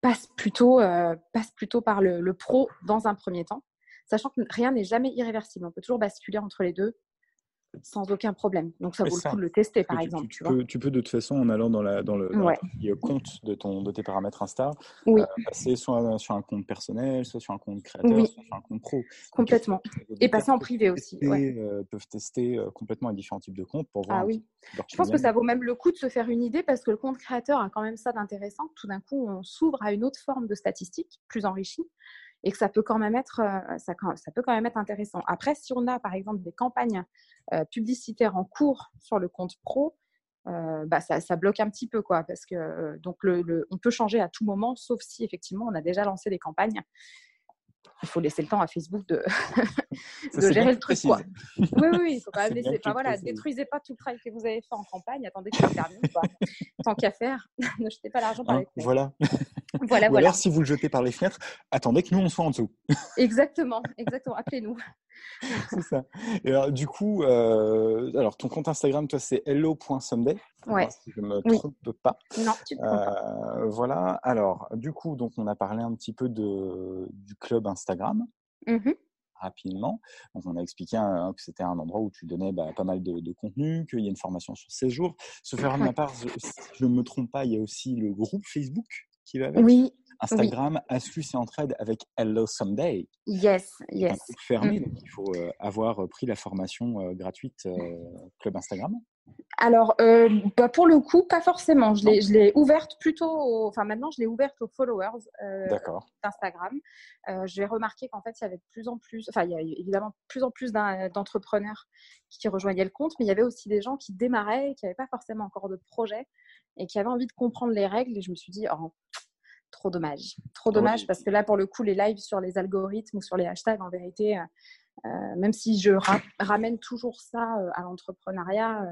passe plutôt, euh, passe plutôt par le, pro dans un premier temps, sachant que rien n'est jamais irréversible. On peut toujours basculer entre les deux sans aucun problème. Donc ça vaut le coup de le tester, par exemple. Tu, peux, tu, peux, de toute façon, en allant dans, la, dans le, compte de, ton, de tes paramètres Insta, oui. Euh, passer soit sur un compte personnel, soit sur un compte créateur, soit sur un compte pro. Complètement. Et passer en privé aussi. Euh, peuvent tester euh, complètement les différents types de comptes pour voir. Ah oui. Je pense que ça vaut même le coup de se faire une idée parce que le compte créateur a quand même ça d'intéressant. Tout d'un coup, on s'ouvre à une autre forme de statistique plus enrichie et que ça peut quand même être, euh, ça, ça, peut quand même être intéressant. Après, si on a par exemple des campagnes euh, publicitaires en cours sur le compte pro, euh, bah ça, ça, bloque un petit peu quoi, parce que donc le, on peut changer à tout moment, sauf si effectivement on a déjà lancé des campagnes il faut laisser le temps à Facebook de, <laughs> de gérer le truc. Quoi. Oui, oui, il faut quand <laughs> même laisser. Enfin, voilà, détruisez pas tout le travail que vous avez fait en campagne. Attendez que ça termine. Tant qu'à faire, <laughs> ne jetez pas l'argent par hein, les. Voilà. Voilà, Ou alors, si vous le jetez par les fenêtres, attendez que nous, on soit en dessous. <laughs> exactement, exactement. Appelez-nous. <laughs> c'est ça. Et alors, du coup, euh, alors ton compte Instagram, toi, c'est hello.someday. Ouais. Si je ne me trompe pas. Non, tu te trompes pas. Euh, voilà. Alors, du coup, donc, on a parlé un petit peu de, du club Instagram. Mmh rapidement. Donc, on a expliqué hein, que c'était un endroit où tu donnais bah, pas mal de, contenu, qu'il y a une formation sur 16 jours. Se faire de ma part, si je ne me trompe pas, il y a aussi le groupe Facebook qui va avec. Oui, Instagram, astuces et entraide avec Hello Someday. Yes, yes. fermé, mm. donc il faut euh, avoir euh, pris la formation euh, gratuite Club Instagram. Alors, bah, pour le coup, pas forcément. Je l'ai ouverte plutôt, enfin maintenant, je l'ai ouverte aux followers d'Instagram. J'ai remarqué qu'en fait, il y avait de plus en plus, enfin, il y a évidemment de plus en plus d'entrepreneurs qui rejoignaient le compte, mais il y avait aussi des gens qui démarraient, qui n'avaient pas forcément encore de projet et qui avaient envie de comprendre les règles. Et je me suis dit, oh, trop dommage. Trop dommage parce que là, pour le coup, les lives sur les algorithmes ou sur les hashtags, en vérité, même si je ramène toujours ça à l'entrepreneuriat,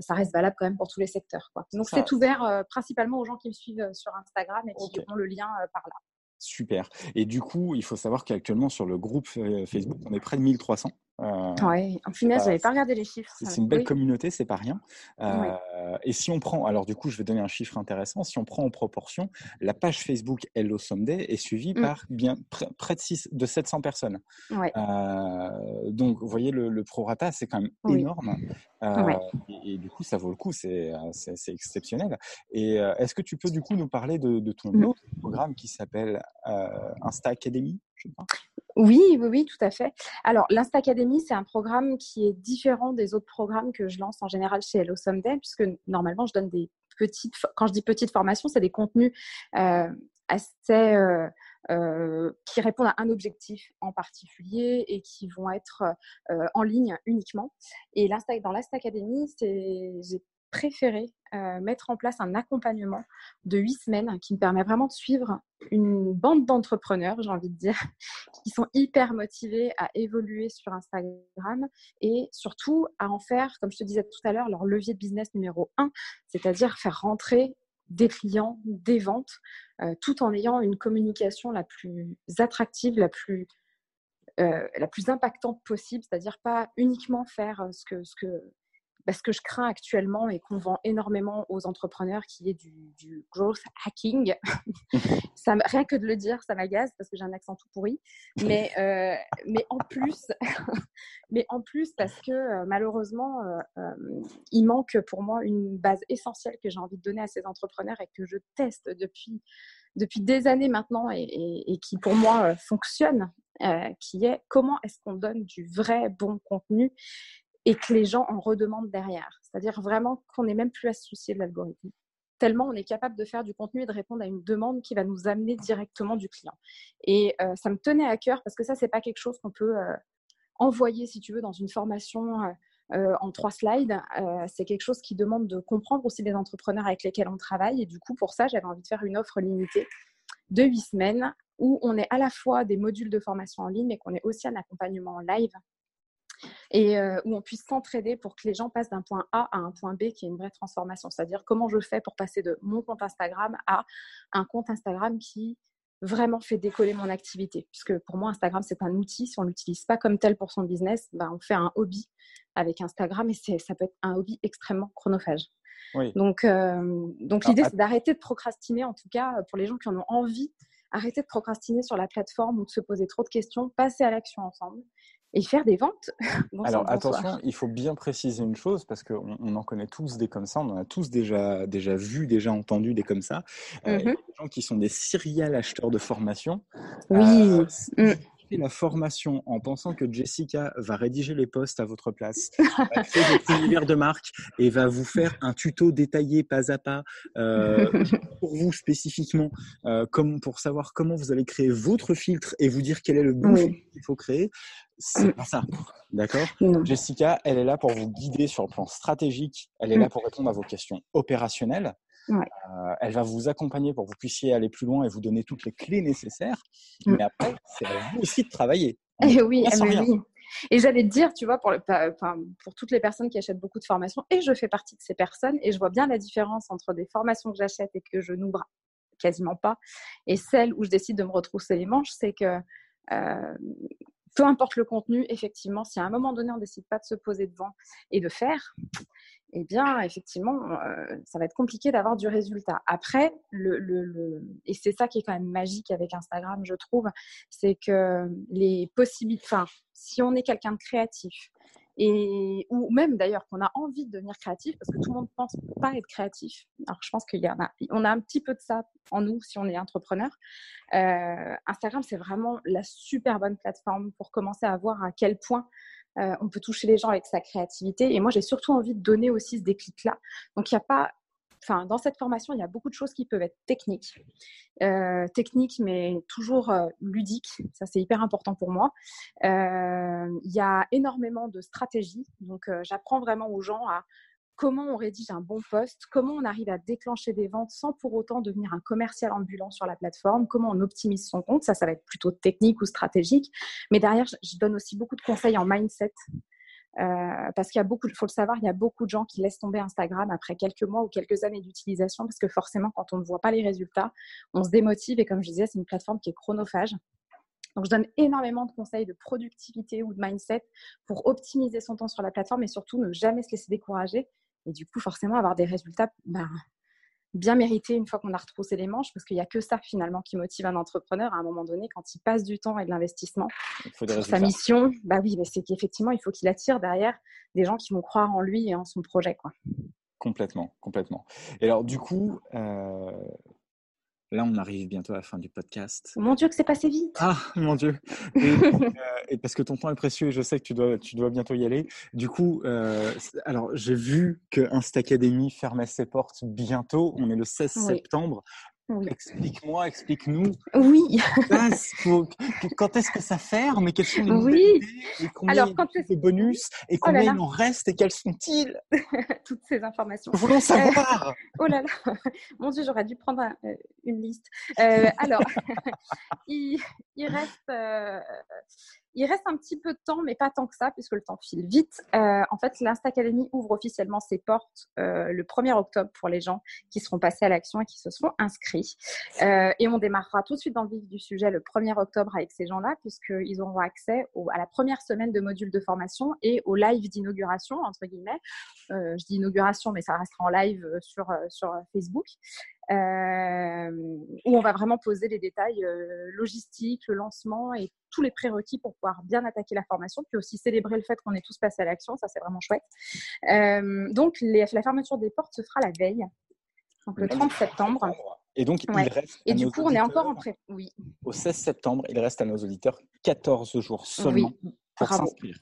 ça reste valable quand même pour tous les secteurs. Quoi. Donc, c'est ouvert principalement aux gens qui me suivent sur Instagram et qui ont le lien par là. Super. Et du coup, il faut savoir qu'actuellement, sur le groupe Facebook, on est près de 1300. Euh, oui, en finesse, j'avais pas regardé les chiffres. C'est une belle communauté, c'est pas rien. Euh, et si on prend, alors du coup, je vais donner un chiffre intéressant. Si on prend en proportion, la page Facebook Hello Someday est suivie mmh. par bien près de, 6, de 700 personnes. Euh, donc, vous voyez, le, le prorata, c'est quand même énorme. Et, du coup, ça vaut le coup, c'est exceptionnel. Et est-ce que tu peux du coup nous parler de, de ton mmh. autre programme qui s'appelle Insta Academy? Oui, oui, tout à fait. Alors, l'Insta Academy, c'est un programme qui est différent des autres programmes que je lance en général chez Hello Someday, puisque normalement, je donne des petites, quand je dis petites formations, c'est des contenus euh, assez, euh, euh, qui répondent à un objectif en particulier et qui vont être en ligne uniquement. Et dans l'Insta Academy, j'ai préféré euh, mettre en place un accompagnement de huit semaines qui me permet vraiment de suivre une bande d'entrepreneurs, j'ai envie de dire, <laughs> qui sont hyper motivés à évoluer sur Instagram et surtout à en faire, comme je te disais tout à l'heure, leur levier de business numéro un, c'est-à-dire faire rentrer des clients, des ventes, euh, tout en ayant une communication la plus attractive, la plus euh, la plus impactante possible, c'est-à-dire pas uniquement faire ce que, ce que bah, ce que je crains actuellement et qu'on vend énormément aux entrepreneurs, qui est du, growth hacking. <laughs> ça, rien que de le dire, ça m'agace parce que j'ai un accent tout pourri. Mais, euh, mais, en, plus, <laughs> mais en plus, parce que euh, malheureusement, euh, il manque pour moi une base essentielle que j'ai envie de donner à ces entrepreneurs et que je teste depuis, depuis des années maintenant et, et qui pour moi fonctionne. qui est comment est-ce qu'on donne du vrai bon contenu et que les gens en redemandent derrière. C'est-à-dire vraiment qu'on n'est même plus soucier de l'algorithme. Tellement on est capable de faire du contenu et de répondre à une demande qui va nous amener directement du client. Et euh, ça me tenait à cœur parce que ça, c'est pas quelque chose qu'on peut euh, envoyer, si tu veux, dans une formation euh, en trois slides. c'est quelque chose qui demande de comprendre aussi les entrepreneurs avec lesquels on travaille. Et du coup, pour ça, j'avais envie de faire une offre limitée de huit semaines où on est à la fois des modules de formation en ligne, mais qu'on est aussi un accompagnement en live et euh, où on puisse s'entraider pour que les gens passent d'un point A à un point B qui est une vraie transformation. C'est-à-dire comment je fais pour passer de mon compte Instagram à un compte Instagram qui vraiment fait décoller mon activité. Puisque pour moi, Instagram, c'est un outil. Si on ne l'utilise pas comme tel pour son business, ben, on fait un hobby avec Instagram et ça peut être un hobby extrêmement chronophage. Donc, euh, donc l'idée, c'est d'arrêter de procrastiner, en tout cas pour les gens qui en ont envie, arrêter de procrastiner sur la plateforme ou de se poser trop de questions, passer à l'action ensemble et faire des ventes. <laughs> Alors attention, il faut bien préciser une chose parce qu'on on en connaît tous des comme ça, on en a tous déjà, déjà vu, déjà entendu des comme ça. Euh, mmh des gens qui sont des serial acheteurs de formation. Oui. Euh, mmh la formation en pensant que Jessica va rédiger les posts à votre place, <laughs> va créer votre univers de marque et va vous faire un tuto détaillé pas à pas euh, pour vous spécifiquement, euh, comme pour savoir comment vous allez créer votre filtre et vous dire quel est le bon filtre qu'il faut créer. C'est pas ça. D'accord? Jessica, elle est là pour vous guider sur le plan stratégique. Elle est là pour répondre à vos questions opérationnelles. Euh, elle va vous accompagner pour que vous puissiez aller plus loin et vous donner toutes les clés nécessaires. Mm. Mais après, c'est à vous aussi de travailler. Et eh oui, eh oui. Et j'allais te dire, tu vois, pour, pour toutes les personnes qui achètent beaucoup de formations, et je fais partie de ces personnes, et je vois bien la différence entre des formations que j'achète et que je n'ouvre quasiment pas, et celles où je décide de me retrousser les manches, c'est que euh, peu importe le contenu, effectivement, si à un moment donné on décide pas de se poser devant et de faire, eh bien, effectivement, euh, ça va être compliqué d'avoir du résultat. Après, le, et c'est ça qui est quand même magique avec Instagram, je trouve, c'est que les possibilités, enfin, si on est quelqu'un de créatif, et ou même d'ailleurs qu'on a envie de devenir créatif parce que tout le monde pense pas être créatif. Alors je pense qu'il y a, on a un petit peu de ça en nous si on est entrepreneur. Euh, Instagram c'est vraiment la super bonne plateforme pour commencer à voir à quel point euh, on peut toucher les gens avec sa créativité. Et moi, j'ai surtout envie de donner aussi ce déclic-là. Donc, il n'y a pas. Enfin, dans cette formation, il y a beaucoup de choses qui peuvent être techniques. Euh, techniques, mais toujours euh, ludiques. Ça, c'est hyper important pour moi. il y a énormément de stratégies. Donc, j'apprends vraiment aux gens à comment on rédige un bon poste, comment on arrive à déclencher des ventes sans pour autant devenir un commercial ambulant sur la plateforme, comment on optimise son compte. Ça, ça va être plutôt technique ou stratégique. Mais derrière, je donne aussi beaucoup de conseils en mindset. Euh, parce qu'il y a beaucoup, faut le savoir, il y a beaucoup de gens qui laissent tomber Instagram après quelques mois ou quelques années d'utilisation parce que forcément, quand on ne voit pas les résultats, on se démotive et comme je disais, c'est une plateforme qui est chronophage. Donc, je donne énormément de conseils de productivité ou de mindset pour optimiser son temps sur la plateforme et surtout ne jamais se laisser décourager. Et du coup, forcément, avoir des résultats bah, bien mérités une fois qu'on a retroussé les manches, parce qu'il n'y a que ça finalement qui motive un entrepreneur à un moment donné quand il passe du temps et de l'investissement sur sa mission. Bah oui, mais c'est qu'effectivement, il faut qu'il attire derrière des gens qui vont croire en lui et en son projet. Quoi. Complètement, complètement. Et alors, du coup, euh, Là, on arrive bientôt à la fin du podcast. Mon Dieu, que c'est passé vite. Ah, mon Dieu. <laughs> Euh, et, parce que ton temps est précieux et je sais que tu dois, tu dois bientôt y aller. Du coup, euh, alors j'ai vu que Insta Academy fermait ses portes bientôt. On est le 16 septembre. Explique-moi, explique-nous. Oui. quand est-ce que ça ferme et quels sont les oui. combien Alors, quand de bonus et oh combien il en reste et quels sont-ils? <laughs> Toutes ces informations. Nous voulons savoir. oh là là. <laughs> Mon Dieu, j'aurais dû prendre euh, une liste. Euh, alors, <laughs> il, reste il reste un petit peu de temps, mais pas tant que ça, puisque le temps file vite. Euh, en fait, l'Insta Academy ouvre officiellement ses portes euh, le 1er octobre pour les gens qui seront passés à l'action et qui se seront inscrits. Euh, et on démarrera tout de suite dans le vif du sujet le 1er octobre avec ces gens-là, puisqu'ils auront accès à la première semaine de module de formation et au live d'inauguration, entre guillemets. je dis inauguration, mais ça restera en live sur, sur Facebook. Euh, où on va vraiment poser les détails euh, logistiques, le lancement et tous les prérequis pour pouvoir bien attaquer la formation, puis aussi célébrer le fait qu'on est tous passés à l'action, ça c'est vraiment chouette. Euh, donc la fermeture des portes se fera la veille, donc le 30 septembre. Et donc, il reste. Et du coup, on est encore en pré. Oui. Au 16 septembre, il reste à nos auditeurs 14 jours seulement pour s'inscrire.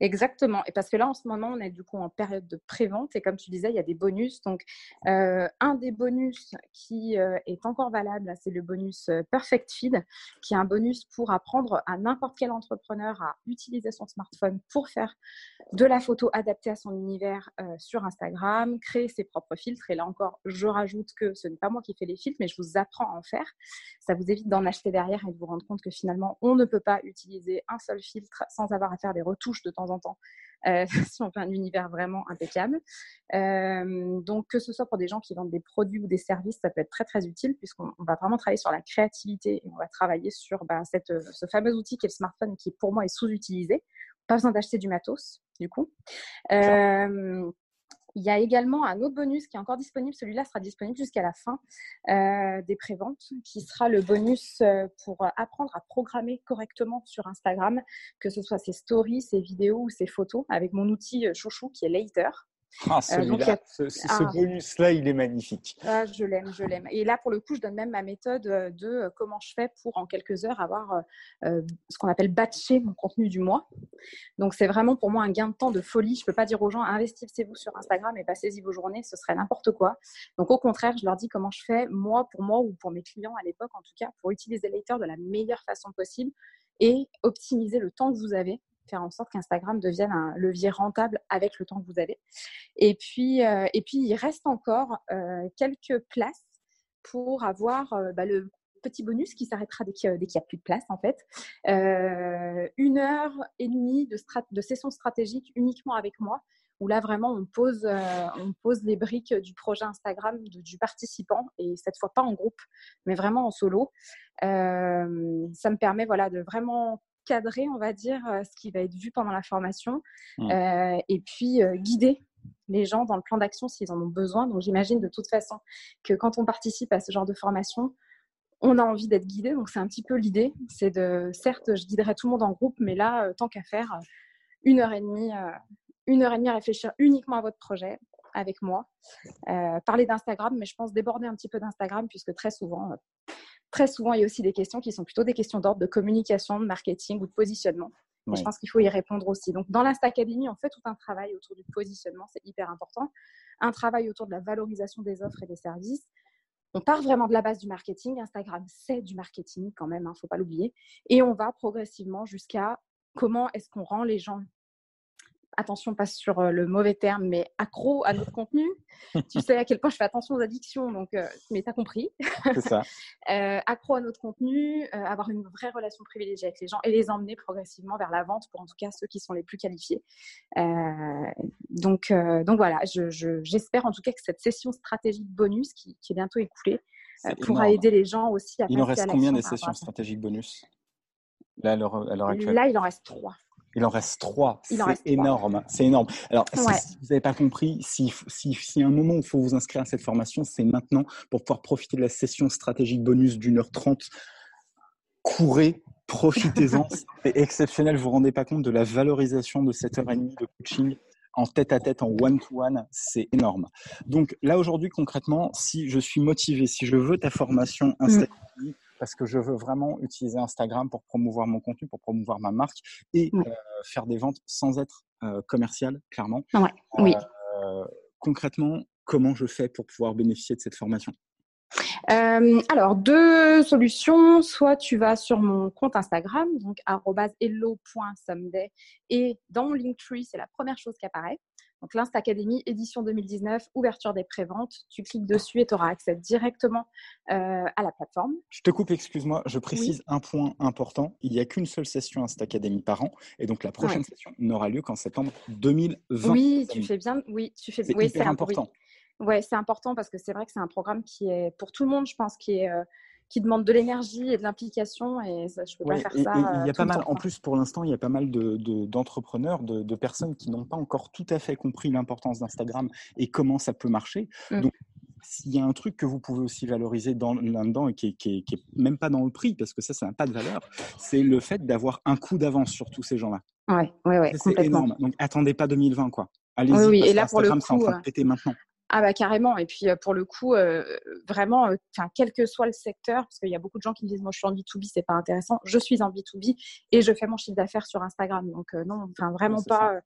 Exactement. Et parce que là, en ce moment, on est du coup en période de prévente. Et comme tu disais, il y a des bonus. Donc, euh, un des bonus qui euh, est encore valable, c'est le bonus euh, Perfect Feed, qui est un bonus pour apprendre à n'importe quel entrepreneur à utiliser son smartphone pour faire de la photo adaptée à son univers sur Instagram, créer ses propres filtres. Et là encore, je rajoute que ce n'est pas moi qui fais les filtres, mais je vous apprends à en faire. Ça vous évite d'en acheter derrière et de vous rendre compte que finalement, on ne peut pas utiliser un seul filtre sans avoir à faire des retouches de temps en temps, euh, si on fait un univers vraiment impeccable. Euh, donc, que ce soit pour des gens qui vendent des produits ou des services, ça peut être très très utile puisqu'on va vraiment travailler sur la créativité et on va travailler sur bah, cette, ce fameux outil qui est le smartphone qui pour moi est sous-utilisé. Pas besoin d'acheter du matos, du coup. Euh, il y a également un autre bonus qui est encore disponible. Celui-là sera disponible jusqu'à la fin euh, des préventes, qui sera le bonus euh, pour apprendre à programmer correctement sur Instagram, que ce soit ses stories, ses vidéos ou ses photos, avec mon outil euh, chouchou qui est Later. Ah, euh, ce, ah. bonus-là, il est magnifique. Ah, je l'aime, je l'aime. Et là, pour le coup, je donne même ma méthode euh, de euh, comment je fais pour, en quelques heures, avoir ce qu'on appelle batcher mon contenu du mois. Donc, c'est vraiment pour moi un gain de temps de folie. Je ne peux pas dire aux gens, investissez-vous sur Instagram et passez-y vos journées, ce serait n'importe quoi. Donc, au contraire, je leur dis comment je fais, moi, pour moi ou pour mes clients à l'époque, en tout cas, pour utiliser Later de la meilleure façon possible et optimiser le temps que vous avez faire en sorte qu'Instagram devienne un levier rentable avec le temps que vous avez. Et puis, euh, et puis il reste encore euh, quelques places pour avoir euh, bah, le petit bonus qui s'arrêtera dès qu'il n'y a plus de place en fait. une heure et demie de, session stratégique uniquement avec moi où là vraiment on pose, on pose les briques du projet Instagram du participant et cette fois pas en groupe mais vraiment en solo. ça me permet voilà de vraiment cadrer, on va dire, euh, ce qui va être vu pendant la formation mmh. euh, et puis euh, guider les gens dans le plan d'action s'ils en ont besoin. Donc j'imagine de toute façon que quand on participe à ce genre de formation, on a envie d'être guidé. Donc c'est un petit peu l'idée. C'est de, certes, je guiderai tout le monde en groupe, mais là, tant qu'à faire, une heure et demie, une heure et demie à réfléchir uniquement à votre projet avec moi. parler d'Instagram, mais je pense déborder un petit peu d'Instagram puisque très souvent, très souvent, il y a aussi des questions qui sont plutôt des questions d'ordre de communication, de marketing ou de positionnement. Et je pense qu'il faut y répondre aussi. Donc, dans l'Insta Academy, on fait tout un travail autour du positionnement, c'est hyper important. Un travail autour de la valorisation des offres et des services. On part vraiment de la base du marketing. Instagram, c'est du marketing quand même, il hein, ne faut pas l'oublier. Et on va progressivement jusqu'à comment est-ce qu'on rend les gens attention, pas sur le mauvais terme, mais accro à notre <laughs> contenu. tu sais à quel point je fais attention aux addictions, donc, mais tu as compris. C'est ça. <laughs> accro à notre contenu, avoir une vraie relation privilégiée avec les gens et les emmener progressivement vers la vente pour en tout cas ceux qui sont les plus qualifiés. donc, donc voilà, j'espère en tout cas que cette session stratégique bonus qui, qui est bientôt écoulée pourra aider les gens aussi à Il en reste combien des sessions stratégiques bonus? Là, à l'heure actuelle Là, il en reste trois. Il en reste trois. C'est énorme. C'est énorme. Alors, si vous n'avez pas compris, si, si, si, y a un moment où il faut vous inscrire à cette formation, c'est maintenant pour pouvoir profiter de la session stratégique bonus d'une heure trente. Courez, profitez-en. <laughs> c'est exceptionnel. Vous ne vous rendez pas compte de la valorisation de cette heure et demie de coaching en tête à tête, en one-to-one, c'est énorme. Donc là, aujourd'hui, concrètement, si je suis motivé, si je veux ta formation mm. Instagram, parce que je veux vraiment utiliser Instagram pour promouvoir mon contenu, pour promouvoir ma marque et euh, faire des ventes sans être euh, commercial, clairement. oui. Euh, concrètement, comment je fais pour pouvoir bénéficier de cette formation? Alors, deux solutions. Soit tu vas sur mon compte Instagram, donc hello.someday, et dans mon Linktree, c'est la première chose qui apparaît. Donc l'Inst Academy édition 2019, ouverture des préventes. Tu cliques dessus et tu auras accès directement euh, à la plateforme. Je te coupe, excuse-moi, je précise un point important. Il n'y a qu'une seule session Insta Academy par an et donc la prochaine session n'aura lieu qu'en septembre 2020. Oui, tu fais bien. Oui, tu fais. C'est oui, hyper important. Oui, c'est important parce que c'est vrai que c'est un programme qui est pour tout le monde, je pense, qui est euh, qui demande de l'énergie et de l'implication et ça, je peux pas faire ça. il y a pas mal, en plus pour l'instant, il y a pas mal d'entrepreneurs, de, de, personnes qui n'ont pas encore tout à fait compris l'importance d'Instagram et comment ça peut marcher. Mm. Donc, s'il y a un truc que vous pouvez aussi valoriser là-dedans et qui n'est est, même pas dans le prix, parce que ça, ça n'a pas de valeur, c'est le fait d'avoir un coup d'avance sur tous ces gens-là. Oui, oui, oui. C'est énorme. Donc, attendez pas 2020, quoi. Allez-y, oui, et là, pour le coup, c'est en train de péter maintenant. Ah bah carrément. Et puis pour le coup, vraiment, quel que soit le secteur, parce qu'il y a beaucoup de gens qui me disent moi je suis en B2B, c'est pas intéressant. Je suis en B2B et je fais mon chiffre d'affaires sur Instagram. Donc non, enfin vraiment pas,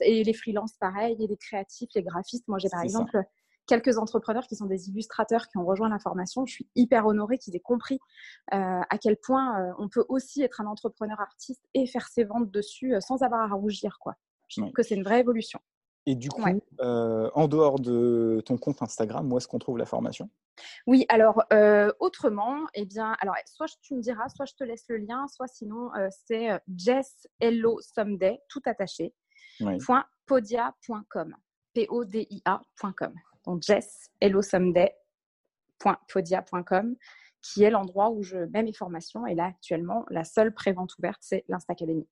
Et les freelances pareil, et les créatifs, les graphistes. Moi j'ai par exemple quelques entrepreneurs qui sont des illustrateurs qui ont rejoint la formation. Je suis hyper honorée qu'ils aient compris à quel point on peut aussi être un entrepreneur artiste et faire ses ventes dessus sans avoir à rougir quoi. Je trouve que c'est une vraie évolution. Et du coup, euh, en dehors de ton compte Instagram, où est-ce qu'on trouve la formation? Oui, alors euh, autrement, eh bien, alors soit tu me diras, soit je te laisse le lien, soit sinon euh, c'est Jess Hello Someday, tout attaché, .podia.com, P-O-D-I-A.com. Donc Jess Hello Someday.podia.com, qui est l'endroit où je mets mes formations. Et là, actuellement, la seule prévente ouverte, c'est l'Instacadémie.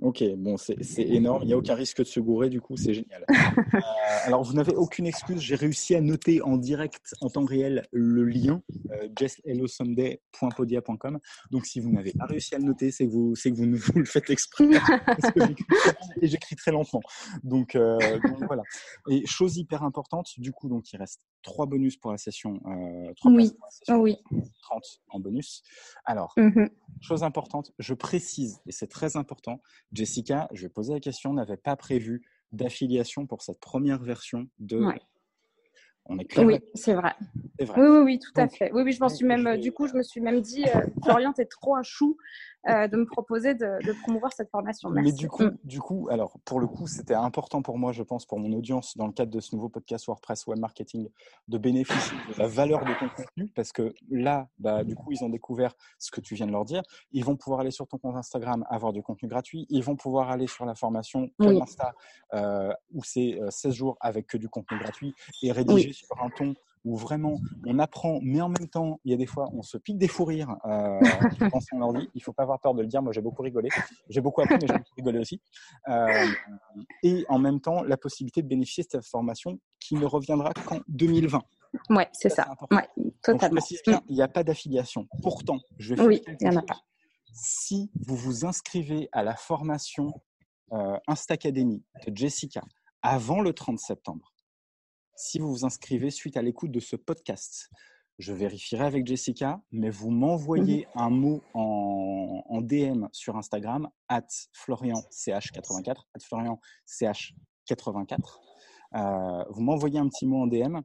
Ok, bon, c'est énorme. Il n'y a aucun risque de se gourer, du coup, c'est génial. <laughs> Euh, alors, vous n'avez aucune excuse. J'ai réussi à noter en direct, en temps réel, le lien euh, Donc, si vous n'avez pas réussi à le noter, c'est que vous, que vous, <laughs> vous le faites exprès. et j'écris très lentement. Donc, euh, donc, voilà. Et chose hyper importante, du coup, donc il reste trois bonus pour la session. Euh, oui, oui. 30 en bonus. Alors, mmh chose importante, je précise, et c'est très important, Jessica, je vais poser la question, n'avait pas prévu d'affiliation pour cette première version de. On est clair. Oui, c'est vrai. vrai. Oui, oui, oui, tout à fait. Oui, oui, je m'en suis même. Du coup, je me suis même dit, <laughs> euh, Florian, t'es trop un chou. Euh, de me proposer de, promouvoir cette formation. Mais du coup, du coup, alors pour le coup, c'était important pour moi, je pense, pour mon audience, dans le cadre de ce nouveau podcast WordPress Web Marketing, de bénéficier de la valeur de ton contenu, parce que là, bah, du coup, ils ont découvert ce que tu viens de leur dire. Ils vont pouvoir aller sur ton compte Instagram, avoir du contenu gratuit. Ils vont pouvoir aller sur la formation comme Insta, euh, où c'est 16 euh, jours avec que du contenu gratuit et rédigé sur un ton où vraiment on apprend, mais en même temps, il y a des fois, on se pique des fous rires euh, <laughs> quand on leur dit. Il faut pas avoir peur de le dire. Moi, j'ai beaucoup rigolé. J'ai beaucoup appris, mais j'ai beaucoup rigolé aussi. Euh, et en même temps, la possibilité de bénéficier de cette formation qui ne reviendra qu'en 2020. Oui, c'est ça. Ouais, totalement. il n'y a pas d'affiliation. Pourtant, je vais Oui, il n'y en a pas. Si vous vous inscrivez à la formation euh, Insta Academy de Jessica avant le 30 septembre, si vous vous inscrivez suite à l'écoute de ce podcast, je vérifierai avec Jessica, mais vous m'envoyez mhm. un mot en, DM sur Instagram, at FlorianCH84, at FlorianCH84. Euh, vous m'envoyez un petit mot en DM.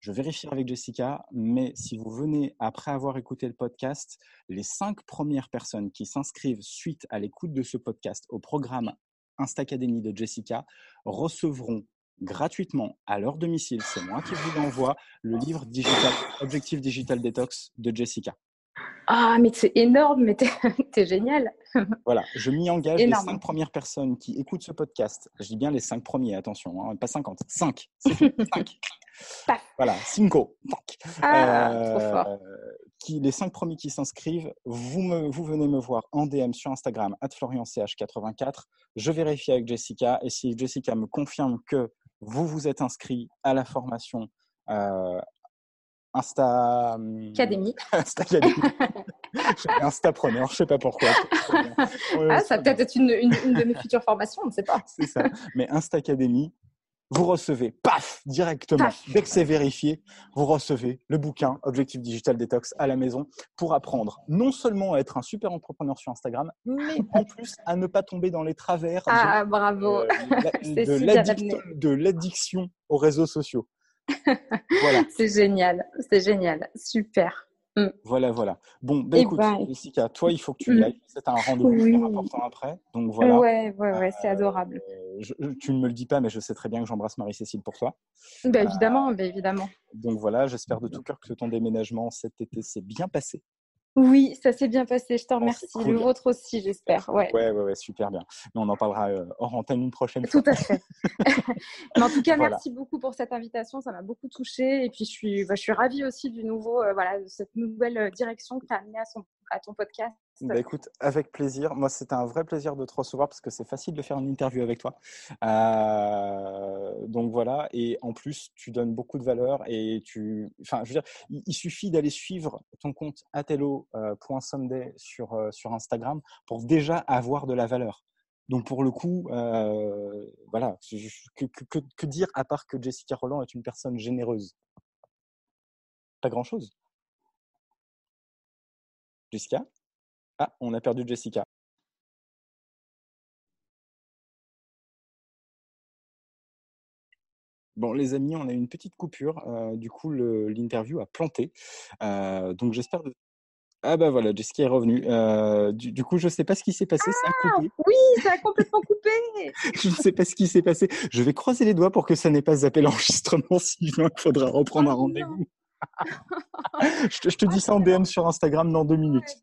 Je vérifierai avec Jessica, mais si vous venez après avoir écouté le podcast, les cinq premières personnes qui s'inscrivent suite à l'écoute de ce podcast au programme Instacademy de Jessica recevront gratuitement à leur domicile, c'est moi qui vous l'envoie, le livre digital, Objectif Digital Detox de Jessica. Ah, mais c'est énorme, mais t'es <laughs> génial. Voilà, je m'y engage. Les cinq premières personnes qui écoutent ce podcast, je dis bien les cinq premiers, attention, hein, pas 50, 5. 5. voilà, cinco. Ah, trop fort. Euh, qui, les cinq premiers qui s'inscrivent, vous, me, vous venez me voir en DM sur Instagram, FlorianCH84. Je vérifie avec Jessica et si Jessica me confirme que vous vous êtes inscrit à la formation euh, Insta. Académie. <laughs> Insta. Instapreneur, je sais pas pourquoi. <laughs> ah, ça peut-être être une, une, de mes futures formations, on ne sait pas. C'est ça. Mais Insta Académie, vous recevez, paf, directement, dès que c'est vérifié, vous recevez le bouquin Objectif Digital Detox à la maison pour apprendre non seulement à être un super entrepreneur sur Instagram, mais en <laughs> plus à ne pas tomber dans les travers ah, de, bravo. Euh, <laughs> de l'addiction aux réseaux sociaux. voilà. <laughs> C'est génial, c'est génial, super. Mm. Voilà, voilà. Bon, ben écoute, ben, Jessica, toi, il faut que tu y mm. ailles. C'est un rendez-vous important après. Donc voilà. Ouais, ouais, ouais, c'est adorable. Euh, tu ne me le dis pas, mais je sais très bien que j'embrasse Marie-Cécile pour toi. Ben, évidemment, ben, évidemment. Donc voilà, j'espère de tout cœur que ton déménagement cet été s'est bien passé. Oui, ça s'est bien passé, je te remercie. le vôtre aussi, j'espère. Ouais. ouais. Ouais, super bien. Mais on en parlera euh, hors antenne une prochaine fois. Tout à fait. <laughs> Mais en tout cas, merci beaucoup pour cette invitation, ça m'a beaucoup touchée. Et puis, je suis, bah, je suis ravie aussi du nouveau, euh, voilà, de cette nouvelle euh, direction que tu as amenée à son à ton podcast. Bah écoute, avec plaisir. Moi, c'était un vrai plaisir de te recevoir parce que c'est facile de faire une interview avec toi. Euh, donc voilà. Et en plus, tu donnes beaucoup de valeur et tu. Enfin, je veux dire, il, suffit d'aller suivre ton compte atello.sunday euh, sur, euh, sur Instagram pour déjà avoir de la valeur. Donc pour le coup, voilà, que, que, que dire à part que Jessica Roland est une personne généreuse? Pas grand-chose. Jessica? Ah, on a perdu Jessica. Bon, les amis, on a une petite coupure. Euh, du coup, l'interview a planté. Euh, donc, j'espère. Ah, bah voilà, Jessica est revenue. Euh, du, coup, je ne sais pas ce qui s'est passé. ça a ah, coupé. Oui, ça a complètement coupé. <laughs> je ne sais pas ce qui s'est passé. Je vais croiser les doigts pour que ça n'ait pas zappé l'enregistrement. <laughs> Sinon, il faudra reprendre un oh rendez-vous. <laughs> je, te, dis ça en DM sur Instagram dans deux minutes.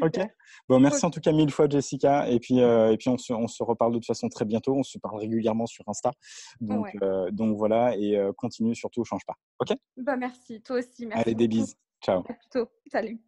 Ok. Bon, merci en tout cas mille fois Jessica. Et puis, euh, et puis on, se, on se reparle de toute façon très bientôt. On se parle régulièrement sur Insta. Donc, euh, donc voilà. Et euh, continue surtout, change pas. Ok? Bah merci. Toi aussi. Merci Allez, des bises. Ciao. À. Salut.